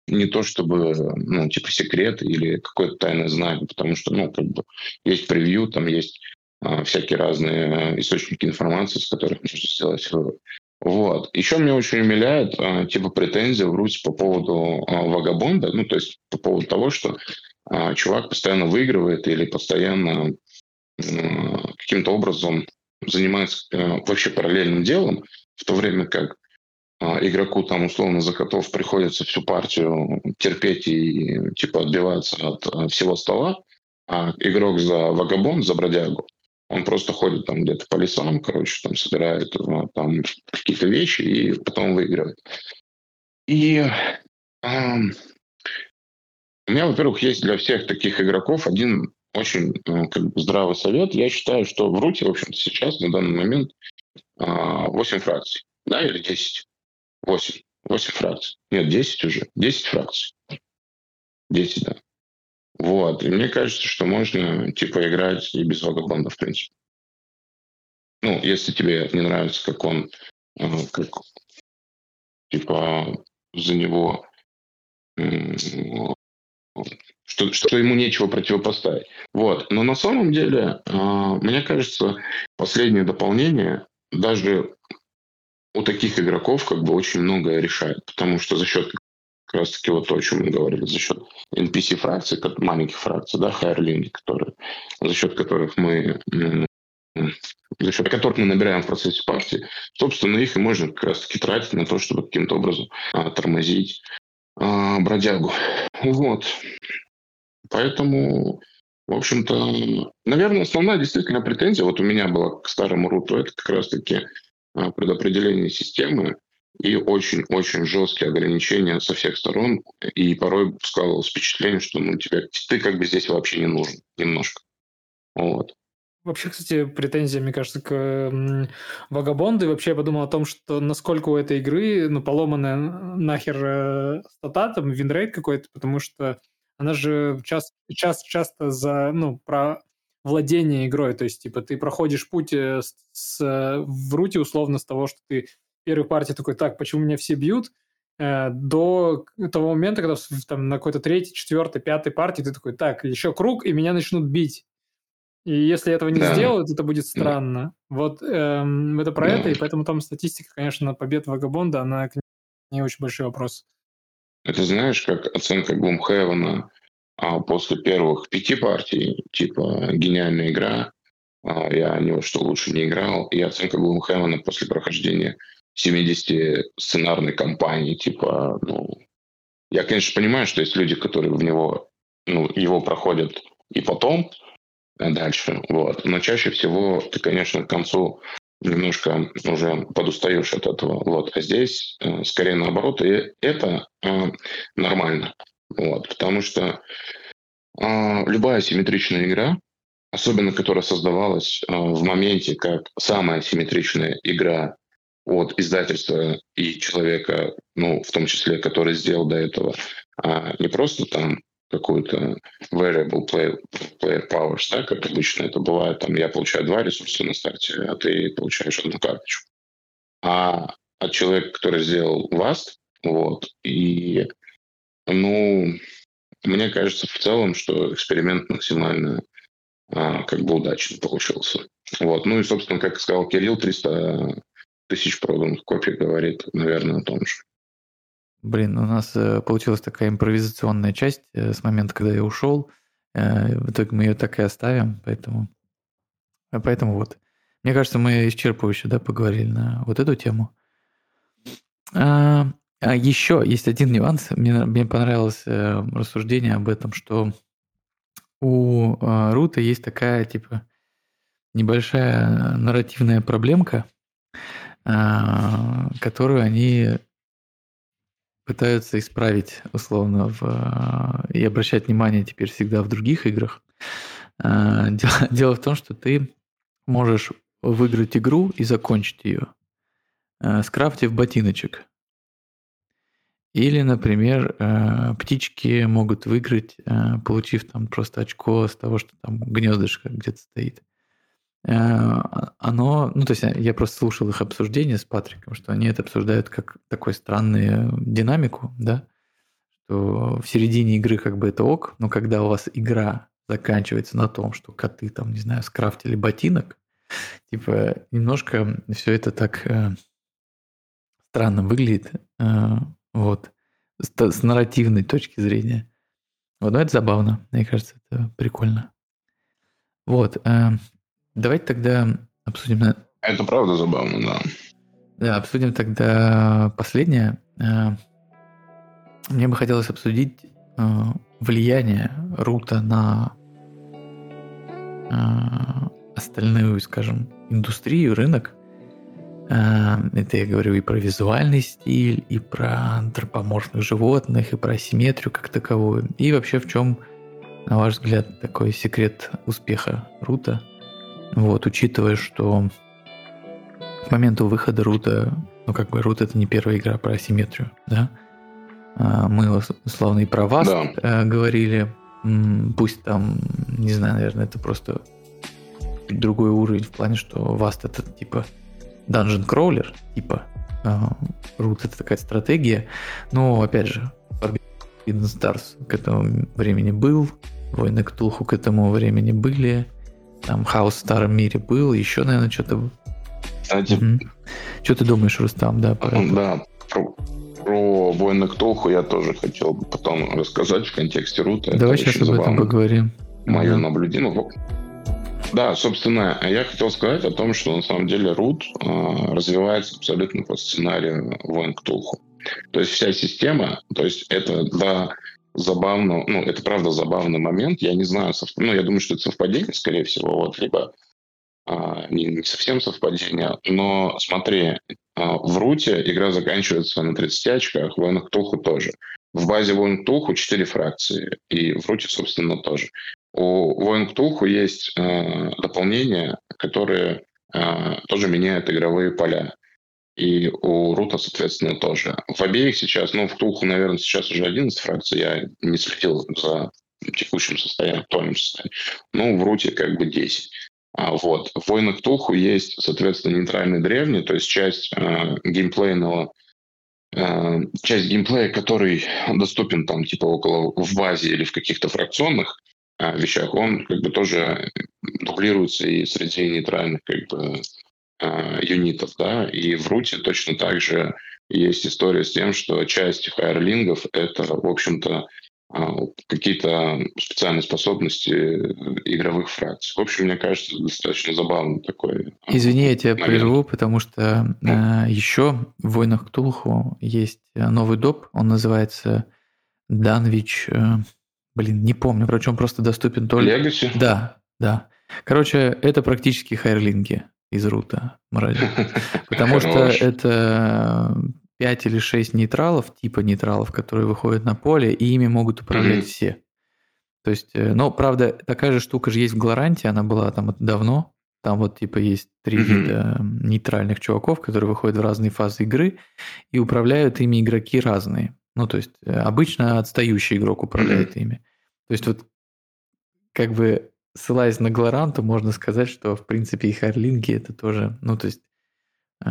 не то чтобы, ну, типа секрет или какое-то тайное знание, потому что, ну, как бы есть превью, там есть а, всякие разные источники информации, с которых можно сделать вывод. Вот. Еще меня очень умиляет а, типа претензия в Руси по поводу а, вагабонда, ну, то есть по поводу того, что а, чувак постоянно выигрывает или постоянно а, каким-то образом занимается а, вообще параллельным делом, в то время как а, игроку там условно за котов приходится всю партию терпеть и типа отбиваться от а, всего стола, а игрок за вагабонд, за бродягу, он просто ходит там где-то по лесам, короче, там собирает ну, там какие-то вещи и потом выигрывает. И э, у меня, во-первых, есть для всех таких игроков один очень э, как бы здравый совет. Я считаю, что в Руте, в общем-то, сейчас, на данный момент, э, 8 фракций. Да, или 10? 8. 8 фракций. Нет, 10 уже. 10 фракций. 10, да. Вот. И мне кажется, что можно, типа, играть и без вагабонда, в принципе. Ну, если тебе не нравится, как он, э, как, типа, за него, что, что ему нечего противопоставить. Вот. Но на самом деле, э, мне кажется, последнее дополнение даже у таких игроков как бы очень многое решает, потому что за счет как раз таки вот то, о чем мы говорили, за счет NPC-фракций, маленьких фракций, да, хайрлинги, которые, за счет которых мы за счет которых мы набираем в процессе партии, собственно, их и можно как раз-таки тратить на то, чтобы каким-то образом а, тормозить а, бродягу. Вот. Поэтому, в общем-то, наверное, основная действительно претензия вот у меня была к старому Root у, это как раз-таки а, предопределение системы, и очень-очень жесткие ограничения со всех сторон. И порой складывалось впечатление, что ну, тебя, ты как бы здесь вообще не нужен немножко. Вот. Вообще, кстати, претензия, мне кажется, к Vagabond у. И вообще я подумал о том, что насколько у этой игры ну, поломанная нахер э, стата, там, winrate какой-то, потому что она же часто, часто, часто за, ну, про владение игрой. То есть, типа, ты проходишь путь э, с, с, в руте условно с того, что ты первой партии такой, так, почему меня все бьют, э, до того момента, когда там, на какой-то третьей, четвертой, пятой партии ты такой, так, еще круг, и меня начнут бить. И если этого не да. сделают, это будет странно. Да. Вот эм, это про да. это, и поэтому там статистика, конечно, побед Вагабонда, она не очень большой вопрос. Это знаешь, как оценка Глумхевена а после первых пяти партий, типа гениальная игра, а я ни во что лучше не играл, и оценка Глумхевена после прохождения 70 сценарной кампании, типа, ну, я, конечно, понимаю, что есть люди, которые в него, ну, его проходят и потом, а дальше, вот. Но чаще всего ты, конечно, к концу немножко уже подустаешь от этого, вот. А здесь э, скорее наоборот, и это э, нормально, вот. Потому что э, любая симметричная игра, особенно которая создавалась э, в моменте как самая симметричная игра от издательства и человека, ну, в том числе, который сделал до этого, а не просто там какую-то variable player, player powers, да, как обычно это бывает, там я получаю два ресурса на старте, а ты получаешь одну карточку. А от человека, который сделал Vast, вот, и, ну, мне кажется в целом, что эксперимент максимально а, как бы удачно получился. Вот, ну и, собственно, как сказал Кирилл, 300 тысяч проданных копий говорит, наверное, о том же. Блин, у нас э, получилась такая импровизационная часть э, с момента, когда я ушел. Э, в итоге мы ее так и оставим, поэтому, поэтому вот. Мне кажется, мы исчерпывающе да, поговорили на вот эту тему. А, а еще есть один нюанс. Мне, мне понравилось рассуждение об этом, что у Рута есть такая, типа, небольшая нарративная проблемка, которую они пытаются исправить условно в, и обращать внимание теперь всегда в других играх. А, дело, [LAUGHS] дело в том, что ты можешь выиграть игру и закончить ее, а, скрафтив ботиночек. Или, например, птички могут выиграть, получив там просто очко с того, что там гнездышко где-то стоит. Э, оно, ну то есть я просто слушал их обсуждение с Патриком, что они это обсуждают как такой странную динамику, да, что в середине игры как бы это ок, но когда у вас игра заканчивается на том, что коты там, не знаю, скрафтили ботинок, [LAUGHS] типа немножко все это так э, странно выглядит, э, вот, с, с нарративной точки зрения. Вот, но это забавно, мне кажется, это прикольно. Вот, э, давайте тогда обсудим... Это правда забавно, да. Да, обсудим тогда последнее. Э, мне бы хотелось обсудить э, влияние Рута на э, остальную, скажем, индустрию, рынок. Это я говорю и про визуальный стиль, и про антропоморфных животных, и про асимметрию как таковую. И вообще в чем, на ваш взгляд, такой секрет успеха Рута? Вот, учитывая, что к моменту выхода Рута, ну как бы Рут это не первая игра про асимметрию, да? А, мы условно и про вас да. Э, говорили, пусть там, не знаю, наверное, это просто другой уровень в плане, что Vast это типа Dungeon Crawler, типа Root это такая стратегия, но опять же Forbidden Stars к этому времени был, Войны Ктулху к этому времени были, там Хаос в Старом Мире был, еще, наверное, что-то кстати. Угу. Что ты думаешь, Рустам, да? Про да, про, про воина Ктулху я тоже хотел бы потом рассказать в контексте Рута. Давай сейчас об этом поговорим. Мое да. наблюдение. Ну, да, собственно, я хотел сказать о том, что на самом деле Рут э, развивается абсолютно по сценарию Воин Ктулху. То есть вся система, то есть это, да, забавно, ну, это правда забавный момент, я не знаю, сов... ну, я думаю, что это совпадение, скорее всего, вот, либо а, не, не совсем совпадение, но смотри, а, в Руте игра заканчивается на 30 очках, в Туху тоже. В базе Войн Туху 4 фракции, и в Руте, собственно, тоже. У Войн Туху есть э, дополнения, которые э, тоже меняют игровые поля. И у Рута, соответственно, тоже. В обеих сейчас, ну, в Туху, наверное, сейчас уже 11 фракций, я не следил за текущим состоянием, актуальным состоянием. Ну, в Руте как бы 10. А, вот. В «Войнах Туху» есть, соответственно, нейтральный древний, то есть часть э, геймплейного э, часть геймплея, который доступен там типа около в базе или в каких-то фракционных э, вещах, он как бы тоже дублируется и среди нейтральных как бы э, юнитов, да, и в руте точно так же есть история с тем, что часть хайрлингов это, в общем-то, а, какие-то специальные способности игровых фракций. В общем, мне кажется, достаточно забавно такой. А, Извини, я тебя момент. прерву, потому что э, еще в «Войнах Ктулху» есть э, новый доп, он называется Данвич, э, блин, не помню, он просто доступен только... Легаси? Да, да. Короче, это практически хайрлинги из рута, мрази. [LAUGHS] Потому что это 5 или 6 нейтралов, типа нейтралов, которые выходят на поле, и ими могут управлять все. То есть, э, но, правда, такая же штука же есть в Глоранте, она была там давно. Там вот типа есть три вида нейтральных чуваков, которые выходят в разные фазы игры, и управляют ими игроки разные. Ну, то есть, э, обычно отстающий игрок управляет ими. То есть, вот как бы ссылаясь на Глоранту, можно сказать, что, в принципе, и Харлинги это тоже, ну, то есть, э,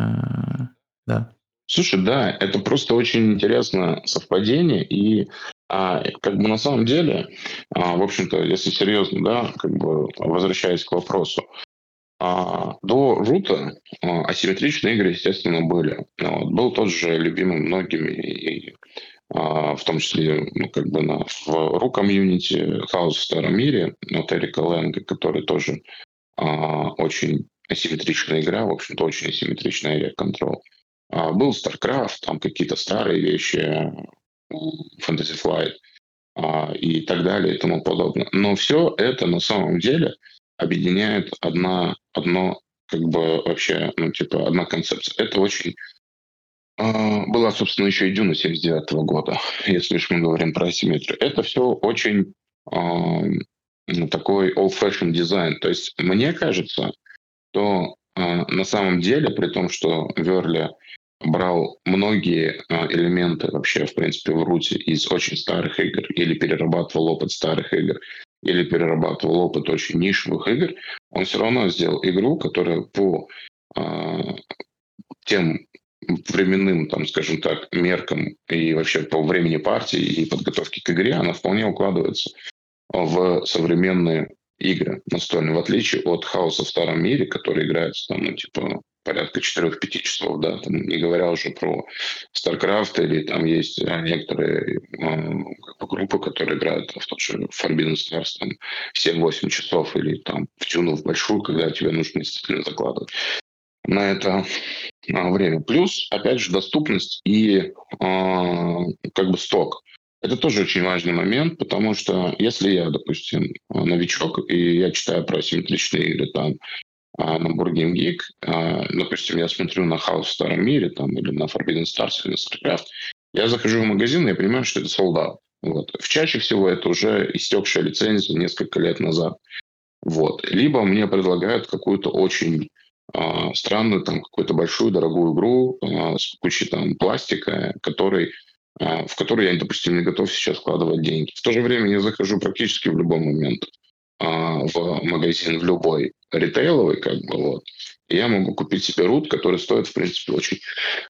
да. Слушай, да, это просто очень интересное совпадение, и а, как бы на самом деле, а, в общем-то, если серьезно, да, как бы возвращаясь к вопросу, а, до рута а, асимметричные игры, естественно, были. Вот, был тот же любимый многими, и, в том числе, ну, как бы на, в ру комьюнити Хаус в Старом мире, от Эрика Лэнга, который тоже а, очень асимметричная игра, в общем-то, очень асимметричная игра Control. А, был StarCraft, там какие-то старые вещи, Fantasy Flight а, и так далее и тому подобное. Но все это на самом деле объединяет одна, одно, как бы вообще, ну, типа, одна концепция. Это очень а, была, собственно, еще и Дюна 79 -го года, если уж мы говорим про асимметрию. Это все очень ну, такой old-fashioned дизайн. То есть мне кажется, что на самом деле, при том, что Верли брал многие а, элементы вообще, в принципе, в руте из очень старых игр или перерабатывал опыт старых игр, или перерабатывал опыт очень нишевых игр, он все равно сделал игру, которая по э, тем временным, там, скажем так, меркам и вообще по времени партии и подготовки к игре, она вполне укладывается в современные игры. Настольные, в отличие от хаоса в старом мире, который играется там, ну, типа, порядка 4-5 часов, да, там, не говоря уже про StarCraft, или там есть э, некоторые э, группы, которые играют в тот же Forbidden Stars там 7-8 часов, или там в тюну в большую, когда тебе нужно действительно закладывать на это а, время. Плюс, опять же, доступность и э, как бы сток. Это тоже очень важный момент, потому что если я, допустим, новичок, и я читаю про симметричные игры там а, на Game Geek, допустим, я смотрю на Хаос в Старом Мире там, или на Forbidden Stars или на StarCraft, я захожу в магазин, и я понимаю, что это солдат. Вот. В чаще всего это уже истекшая лицензия несколько лет назад. Вот. Либо мне предлагают какую-то очень э, странную, там, какую-то большую, дорогую игру э, с кучей там пластика, который а, в который я, допустим, не готов сейчас вкладывать деньги. В то же время я захожу практически в любой момент а, в магазин, в любой ритейловый, как бы, вот, и я могу купить себе рут, который стоит, в принципе, очень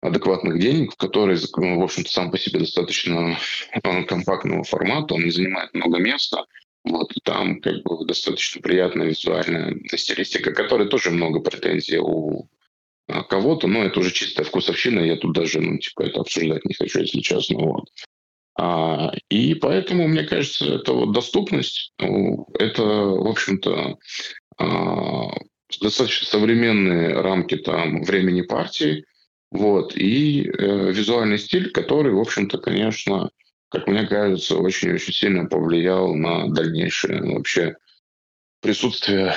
адекватных денег, который, ну, в общем-то, сам по себе достаточно а, компактного формата, он не занимает много места, вот, там как бы достаточно приятная визуальная стилистика, которой тоже много претензий у а кого-то, но это уже чистая вкусовщина, я тут даже, ну, типа, это обсуждать не хочу, если честно, вот. А, и поэтому, мне кажется, это вот доступность, ну, это, в общем-то, а, достаточно современные рамки там времени партии, вот, и э, визуальный стиль, который, в общем-то, конечно, как мне кажется, очень-очень сильно повлиял на дальнейшее вообще присутствие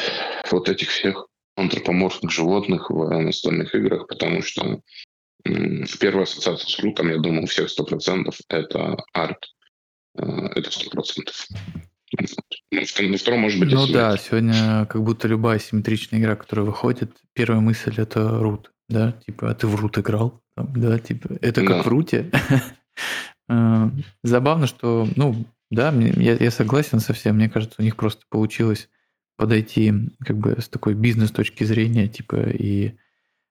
вот этих всех антропоморфных животных в настольных играх, потому что первая ассоциация с рутом, я думаю, у всех 100% это арт. Э, это 100%. Ну, на втором, может быть, Ну да, сегодня как будто любая симметричная игра, которая выходит, первая мысль это рут, да, типа, а ты в рут играл, да, типа, это как да. в руте. [LAUGHS] Э, забавно, что, ну, да, я, я согласен со всем, мне кажется, у них просто получилось подойти как бы с такой бизнес точки зрения, типа, и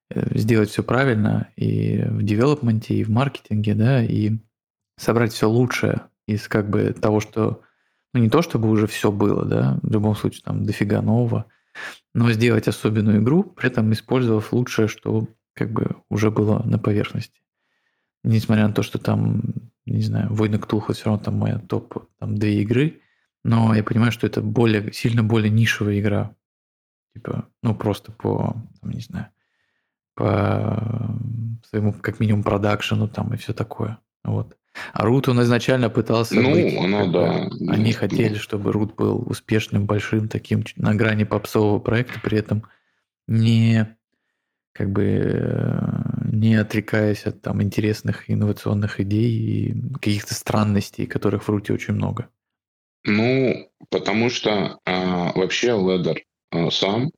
э, сделать все правильно и в девелопменте, и в маркетинге, да, и собрать все лучшее из как бы того, что, ну не то чтобы уже все было, да, в любом случае там дофига нового, но сделать особенную игру, при этом использовав лучшее, что как бы уже было на поверхности. Несмотря на то, что там, не знаю, Войны Ктулха все равно там моя топ, там две игры, но я понимаю, что это более, сильно более нишевая игра. Типа, ну, просто по, там, не знаю, по своему, как минимум, продакшену там и все такое. Вот. А Рут он изначально пытался ну, быть... Оно, да. Они хотели, чтобы Рут был успешным, большим, таким на грани попсового проекта, при этом не как бы не отрекаясь от там интересных инновационных идей и каких-то странностей, которых в Руте очень много. Ну, потому что а, вообще Ледер а, сам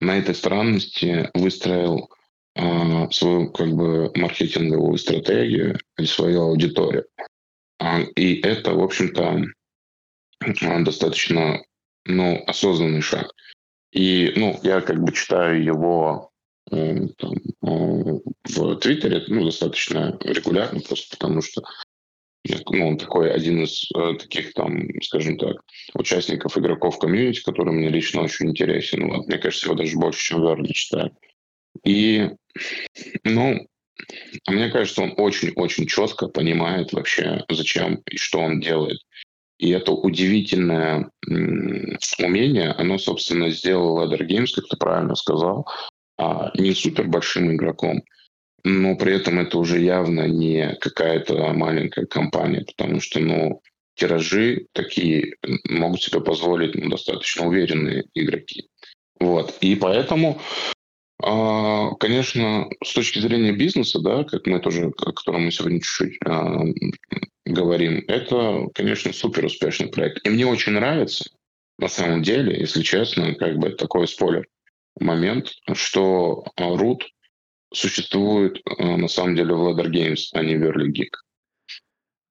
на этой странности выстроил а, свою как бы маркетинговую стратегию и свою аудиторию. И это, в общем-то, достаточно ну, осознанный шаг. И ну, я как бы читаю его э, там, э, в Твиттере ну, достаточно регулярно, просто потому что ну, он такой один из э, таких там, скажем так, участников игроков комьюнити, который мне лично очень интересен. Вот, мне кажется, его даже больше, чем Верди читаю. И, ну, мне кажется, он очень-очень четко понимает вообще, зачем и что он делает. И это удивительное умение, оно, собственно, сделало Leather Games, как ты правильно сказал, а не супер большим игроком но при этом это уже явно не какая-то маленькая компания, потому что, ну, тиражи такие могут себе позволить ну, достаточно уверенные игроки. Вот. И поэтому, а, конечно, с точки зрения бизнеса, да, как мы тоже, о котором мы сегодня чуть-чуть а, говорим, это, конечно, супер успешный проект. И мне очень нравится, на самом деле, если честно, как бы такой спойлер, момент, что Root существует э, на самом деле в Ladder Games, а не в Early Geek.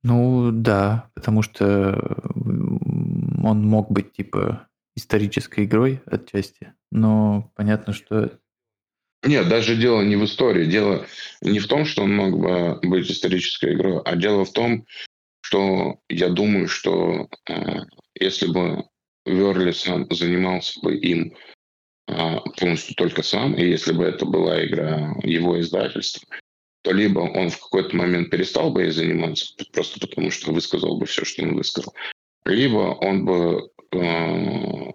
Ну да, потому что он мог быть типа исторической игрой отчасти, но понятно, что... Нет, даже дело не в истории, дело не в том, что он мог бы быть исторической игрой, а дело в том, что я думаю, что э, если бы Верли сам занимался бы им а, полностью только сам, и если бы это была игра его издательства, то либо он в какой-то момент перестал бы ей заниматься, просто потому что высказал бы все, что он высказал, либо он бы, э,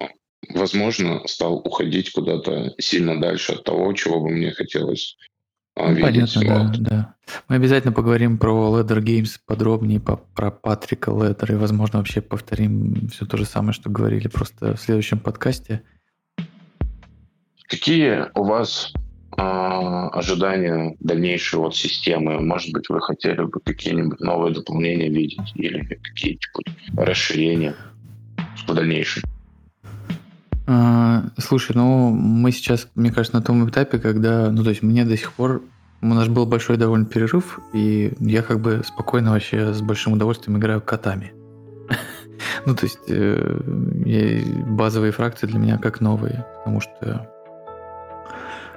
возможно, стал уходить куда-то сильно дальше от того, чего бы мне хотелось ну, Понятно, да, да. Мы обязательно поговорим про Leather Games подробнее, по, про Патрика Ледер, и, возможно, вообще повторим все то же самое, что говорили просто в следующем подкасте. Какие у вас э, ожидания дальнейшей вот системы? Может быть, вы хотели бы какие-нибудь новые дополнения видеть или какие-нибудь расширения в дальнейшем? А, слушай, ну мы сейчас, мне кажется, на том этапе, когда, ну то есть мне до сих пор у нас был большой довольно перерыв, и я как бы спокойно вообще с большим удовольствием играю котами. [LAUGHS] ну то есть э, базовые фракции для меня как новые, потому что,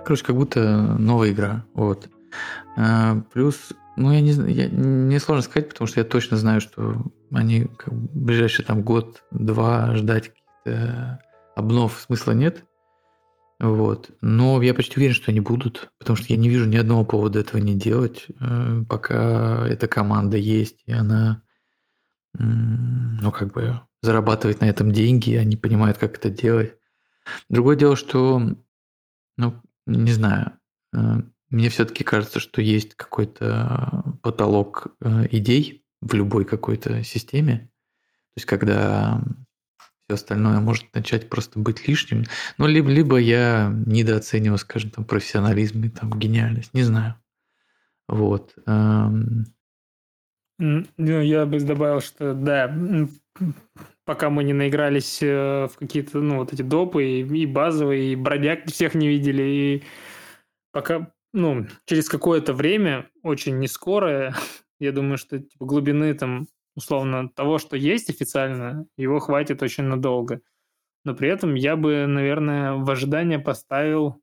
короче, как будто новая игра, вот. А, плюс, ну я не знаю, мне сложно сказать, потому что я точно знаю, что они как, в ближайший там год-два ждать каких-то обнов смысла нет. Вот. Но я почти уверен, что они будут, потому что я не вижу ни одного повода этого не делать, э, пока эта команда есть, и она, ну, как бы зарабатывает на этом деньги, они понимают, как это делать. Другое дело, что, ну, не знаю, э, мне все-таки кажется, что есть какой-то потолок э, идей в любой какой-то системе. То есть, когда все остальное может начать просто быть лишним. Ну, либо, либо я недооцениваю, скажем, там, профессионализм и там гениальность, не знаю. Вот. Ну, я бы добавил, что да, пока мы не наигрались э, в какие-то, ну, вот эти допы и, и базовые, и бродяг [LAUGHS] всех не видели, и пока, ну, через какое-то время, очень не скорое, [LAUGHS] я думаю, что типа, глубины там условно, того, что есть официально, его хватит очень надолго. Но при этом я бы, наверное, в ожидание поставил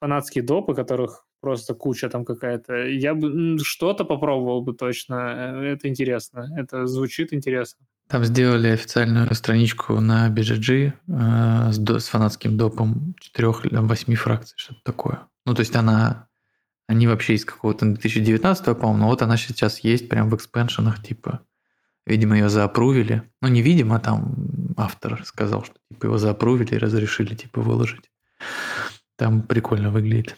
фанатские допы, которых просто куча там какая-то. Я бы что-то попробовал бы точно. Э, это интересно. Это звучит интересно. Там сделали официальную страничку на BGG э, с, с фанатским допом 4-8 фракций, что-то такое. Ну, то есть она... Они вообще из какого-то 2019, по-моему, но вот она сейчас есть прям в экспеншенах, типа Видимо, ее заапрувили. Ну, не видимо, там автор сказал, что типа его заапрувили и разрешили типа выложить. Там прикольно выглядит.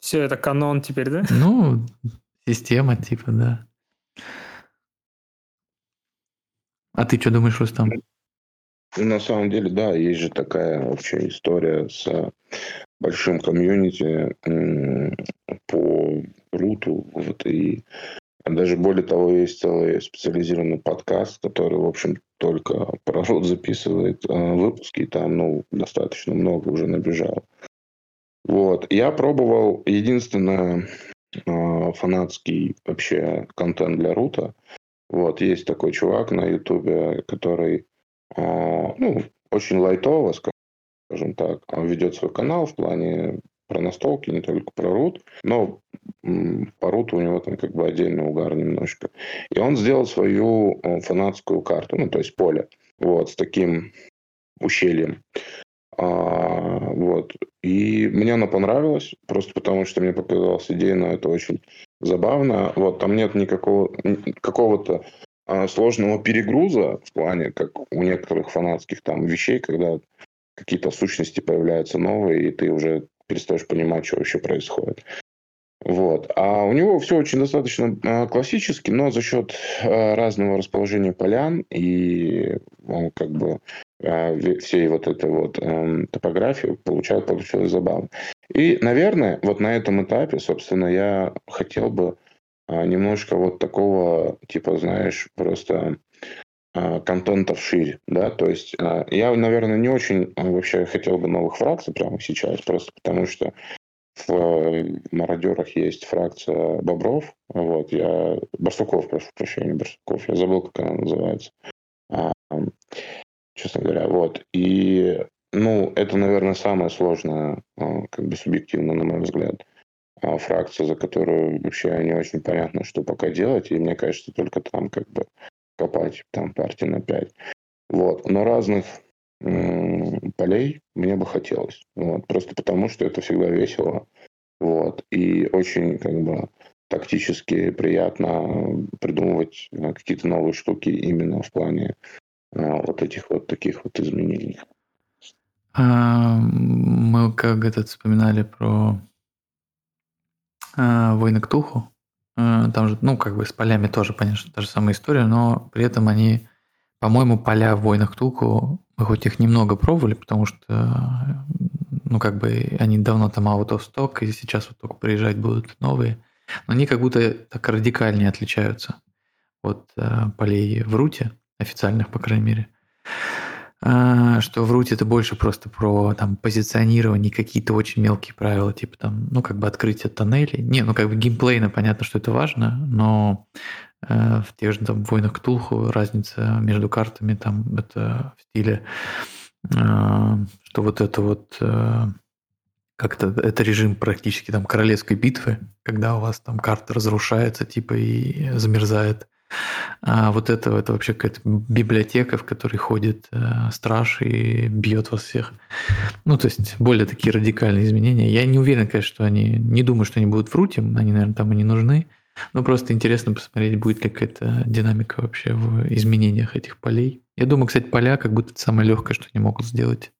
Все, это канон теперь, да? Ну, система типа, да. А ты что думаешь, Рустам? На самом деле, да, есть же такая вообще история с большим комьюнити по руту, вот, и даже более того, есть целый специализированный подкаст, который, в общем, только про рот записывает э, выпуски, и там, ну, достаточно много уже набежал. Вот. Я пробовал единственное э, фанатский вообще контент для рута. Вот. Есть такой чувак на ютубе, который, э, ну, очень лайтово, скажем так, ведет свой канал в плане про настолки, не только про рут, но по руту у него там как бы отдельный угар немножко. И он сделал свою э, фанатскую карту, ну, то есть поле, вот, с таким ущельем. А, вот. И мне она понравилась, просто потому что мне показалась идея, но это очень забавно. Вот, там нет никакого какого-то а, сложного перегруза в плане, как у некоторых фанатских там вещей, когда какие-то сущности появляются новые, и ты уже перестаешь понимать, что вообще происходит. Вот. А у него все очень достаточно а, классически, но за счет а, разного расположения полян и ну, как бы а, всей вот этой вот эм, топографии получалось, получилось забавно. И, наверное, вот на этом этапе, собственно, я хотел бы немножко вот такого, типа, знаешь, просто контента вширь, да, то есть я, наверное, не очень вообще хотел бы новых фракций прямо сейчас, просто потому что в мародерах есть фракция бобров, вот, я, барсуков, прошу прощения, барсуков, я забыл, как она называется, а, честно говоря, вот, и, ну, это, наверное, самая сложная, как бы субъективно, на мой взгляд, фракция, за которую вообще не очень понятно, что пока делать, и мне кажется, только там как бы копать там партии на 5. Вот. Но разных полей мне бы хотелось. Вот. Просто потому, что это всегда весело. Вот. И очень как бы тактически приятно придумывать э, какие-то новые штуки именно в плане э, вот этих вот таких вот изменений. А, мы как этот вспоминали про а, войны Ктулху. А, там же, ну, как бы с полями тоже, конечно, та же самая история, но при этом они, по-моему, поля в войнах Ктулху, мы хоть их немного пробовали, потому что, ну, как бы они давно там out of stock, и сейчас вот только приезжать будут новые. Но они как будто так радикальнее отличаются от э, полей в руте, официальных, по крайней мере. А, что в руте это больше просто про там позиционирование, какие-то очень мелкие правила, типа там, ну, как бы открытие тоннелей. Не, ну, как бы геймплейно понятно, что это важно, но в тех же там войнах Ктулху разница между картами там это в стиле, э, что вот это вот э, как-то это режим практически там королевской битвы, когда у вас там карта разрушается типа и замерзает. А вот это, это вообще какая-то библиотека, в которой ходит э, страж и бьет вас всех. Ну, то есть более такие радикальные изменения. Я не уверен, конечно, что они... Не думаю, что они будут в руте, они, наверное, там и не нужны. Но просто интересно посмотреть, будет какая-то динамика вообще в изменениях этих полей. Я думаю, кстати, поля как будто это самое легкое, что они могут сделать.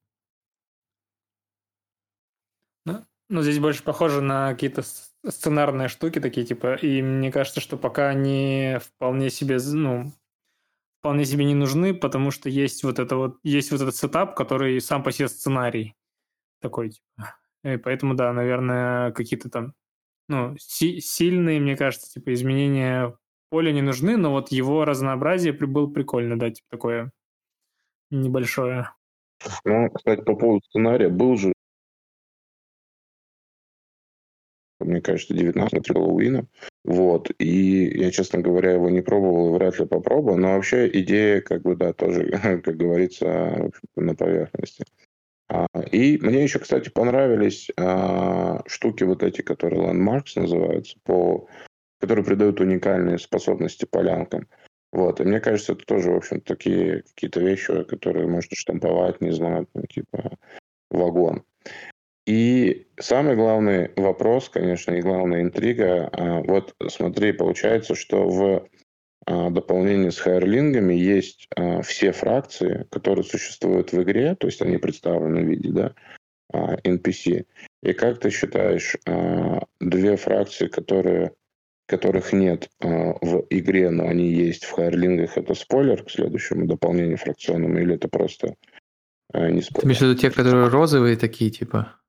Ну, ну здесь больше похоже на какие-то сценарные штуки такие, типа, и мне кажется, что пока они вполне себе, ну, вполне себе не нужны, потому что есть вот это вот, есть вот этот сетап, который сам по себе сценарий такой, типа. И поэтому, да, наверное, какие-то там, ну, си- сильные, мне кажется, типа, изменения поля не нужны, но вот его разнообразие было прикольно, да, типа, такое небольшое. Ну, кстати, по поводу сценария, был же мне кажется, 19 Хэллоуина. Вот. И я, честно говоря, его не пробовал вряд ли попробую. Но вообще идея, как бы, да, тоже, [LAUGHS] как говорится, на поверхности. А, и мне еще, кстати, понравились а, штуки вот эти, которые Landmarks называются, по, которые придают уникальные способности полянкам. Вот. И мне кажется, это тоже, в общем, такие какие-то вещи, которые можно штамповать, не знаю, ну, типа вагон. И самый главный вопрос, конечно, и главная интрига, а, вот смотри, получается, что в а, дополнении с хайрлингами есть а, все фракции, которые существуют в игре, то есть они представлены в виде да, NPC. И как ты считаешь, две фракции, которые, которых нет в игре, но они есть в хайрлингах, это спойлер к следующему дополнению фракционному, или это просто не спойлер? Ты имеешь в виду те, которые розовые такие, типа?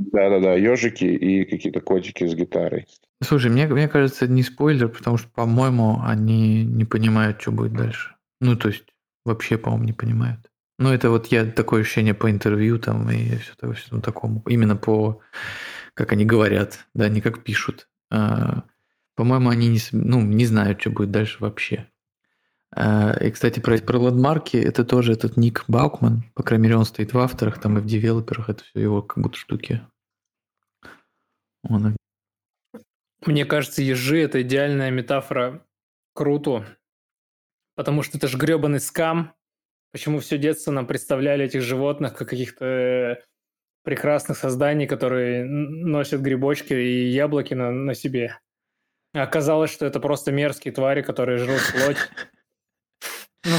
Да-да-да, ежики и какие-то котики с гитарой. Слушай, мне, мне кажется, не спойлер, потому что, по-моему, они не понимают, что будет дальше. Ну, то есть, вообще, по-моему, не понимают. Ну, это вот я такое ощущение по интервью там и все, такое, все такому. Именно по, как они говорят, да, не как пишут. А, по-моему, они не, ну, не знают, что будет дальше вообще. А, и, кстати, про, про ладмарки, это тоже этот Ник Баукман, по крайней мере, он стоит в авторах, там и в девелоперах, это все его как будто штуки. Он... Мне кажется, ежи – это идеальная метафора круто, потому что это же гребаный скам. Почему все детство нам представляли этих животных как каких-то э, прекрасных созданий, которые носят грибочки и яблоки на, на себе. оказалось, что это просто мерзкие твари, которые жрут плоть. [LAUGHS] Ну,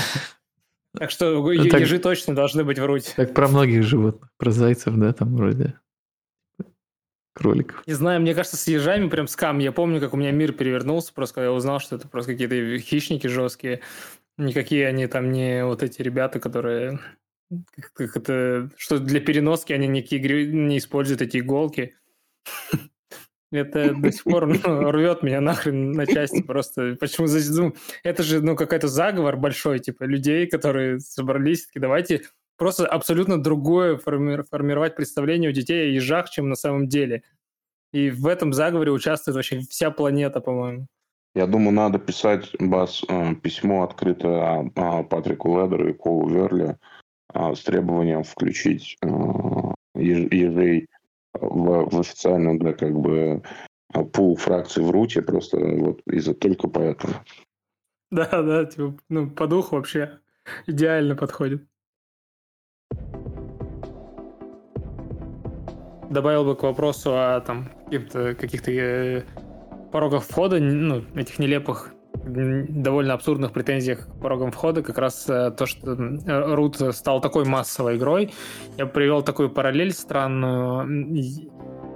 так что ежи так, точно должны быть в руте. Как про многих животных. Про зайцев, да, там вроде. Кроликов. Не знаю, мне кажется, с ежами прям скам. Я помню, как у меня мир перевернулся, просто когда я узнал, что это просто какие-то хищники жесткие. Никакие они там не вот эти ребята, которые... Как это, что для переноски они никакие не используют эти иголки. Это до сих пор ну, рвет меня нахрен на части просто. Почему? Ну, это же ну, какой-то заговор большой, типа, людей, которые собрались, такие, давайте просто абсолютно другое форми- формировать представление у детей о ежах, чем на самом деле. И в этом заговоре участвует вообще вся планета, по-моему. Я думаю, надо писать, Бас, э, письмо открытое Патрику Ледеру и Колу Верли с требованием включить э, ежей в, в официальном, да, как бы пул фракций в руте просто вот из-за только поэтому. Да, да, типа, ну, по духу вообще. Идеально подходит. Добавил бы к вопросу о там каких-то каких э, порогах входа, ну, этих нелепых довольно абсурдных претензиях к порогам входа как раз э, то, что Рут стал такой массовой игрой. Я привел такую параллель странную.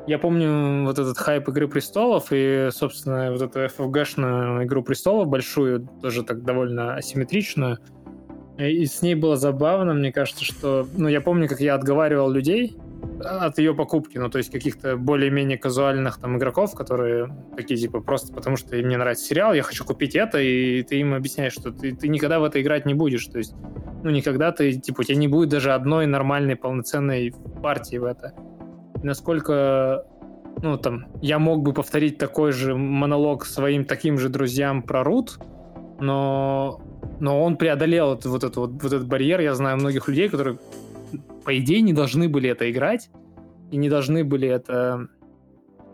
Я помню вот этот хайп Игры Престолов и, собственно, вот эту FFG-шную Игру Престолов большую, тоже так довольно асимметричную. И с ней было забавно, мне кажется, что... Ну, я помню, как я отговаривал людей от ее покупки, ну, то есть каких-то более-менее казуальных там игроков, которые такие, типа, просто потому что им не нравится сериал, я хочу купить это, и ты им объясняешь, что ты, ты никогда в это играть не будешь, то есть, ну, никогда ты, типа, у тебя не будет даже одной нормальной полноценной партии в это. насколько ну, там, я мог бы повторить такой же монолог своим таким же друзьям про Рут, но но он преодолел вот, вот, этот, вот, вот этот барьер. Я знаю многих людей, которые, по идее, не должны были это играть, и не должны были это,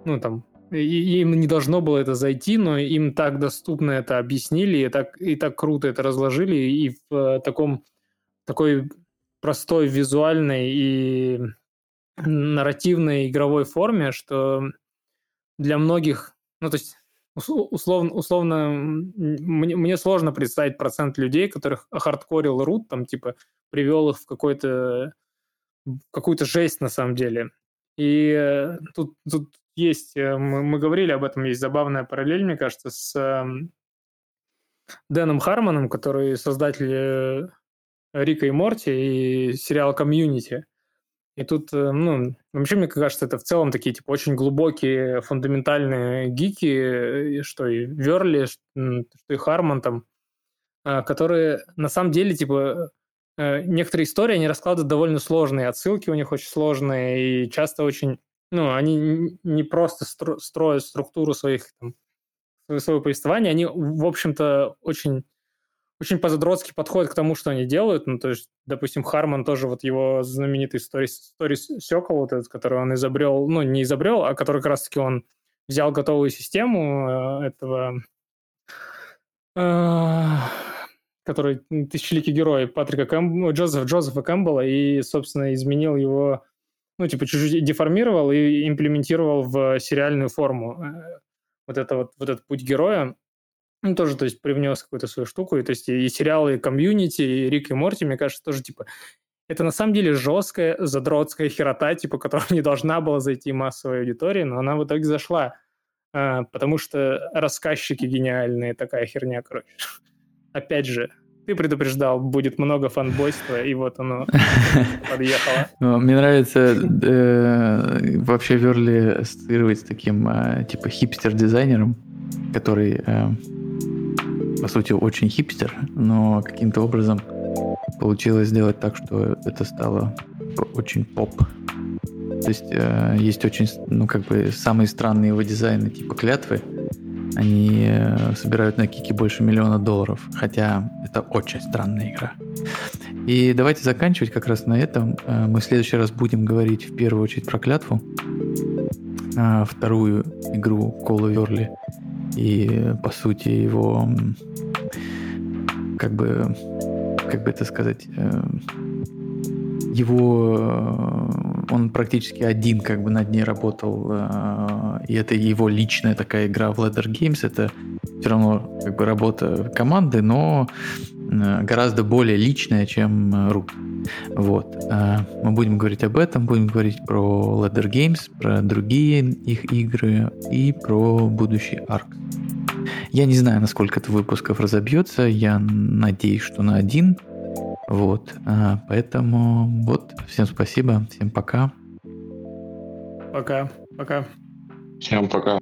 ну, там, и, им не должно было это зайти, но им так доступно это объяснили, и так, и так круто это разложили, и в э, таком, такой простой визуальной и нарративной игровой форме, что для многих, ну, то есть условно, условно мне, мне сложно представить процент людей, которых хардкорил рут, там, типа, привел их в какой-то какую-то жесть на самом деле. И э, тут, тут есть, э, мы, мы говорили об этом, есть забавная параллель, мне кажется, с э, Дэном Хармоном, который создатель э, Рика и Морти и сериал «Комьюнити». И тут, ну, вообще, мне кажется, это в целом такие, типа, очень глубокие, фундаментальные гики, что и Верли, что и Харман там, которые на самом деле, типа, некоторые истории, они раскладывают довольно сложные, отсылки у них очень сложные, и часто очень, ну, они не просто строят структуру своих, там, своего повествования, они, в общем-то, очень очень по-задротски подходит к тому, что они делают. Ну, то есть, допустим, Харман тоже вот его знаменитый stories, stories Circle, вот этот, который он изобрел, ну, не изобрел, а который как раз-таки он взял готовую систему э, этого, э, который тысячеликий герой Патрика Кэмп... Ну, Джозефа, Джозефа Кэмпбелла и, собственно, изменил его, ну, типа, чуть-чуть деформировал и имплементировал в сериальную форму. Э, вот, это вот, вот этот путь героя. Ну, тоже, то есть, привнес какую-то свою штуку. И, то есть, и сериалы комьюнити, и Рик и Морти, мне кажется, тоже, типа, это на самом деле жесткая, задротская херота, типа, которая не должна была зайти массовой аудитории, но она в итоге зашла. А, потому что рассказчики гениальные, такая херня, короче. Опять же, ты предупреждал, будет много фанбойства, и вот оно [LAUGHS] подъехало. Ну, мне нравится э, вообще Верли ассоциировать с таким э, типа хипстер-дизайнером, который э, по сути, очень хипстер, но каким-то образом получилось сделать так, что это стало очень поп. То есть есть очень, ну, как бы самые странные его дизайны, типа клятвы, они э, собирают на кике больше миллиона долларов, хотя это очень странная игра. И давайте заканчивать как раз на этом. Э, мы в следующий раз будем говорить в первую очередь про клятву, э, вторую игру Call of Verli и, по сути, его как бы, как бы это сказать, э, его он практически один как бы над ней работал, э, и это его личная такая игра в Ladder Games, это все равно как бы работа команды, но гораздо более личная, чем рук. Вот. Мы будем говорить об этом, будем говорить про Ladder Games, про другие их игры и про будущий арк. Я не знаю, насколько это выпусков разобьется. Я надеюсь, что на один. Вот. А, поэтому вот. Всем спасибо. Всем пока. Пока. Пока. Всем пока.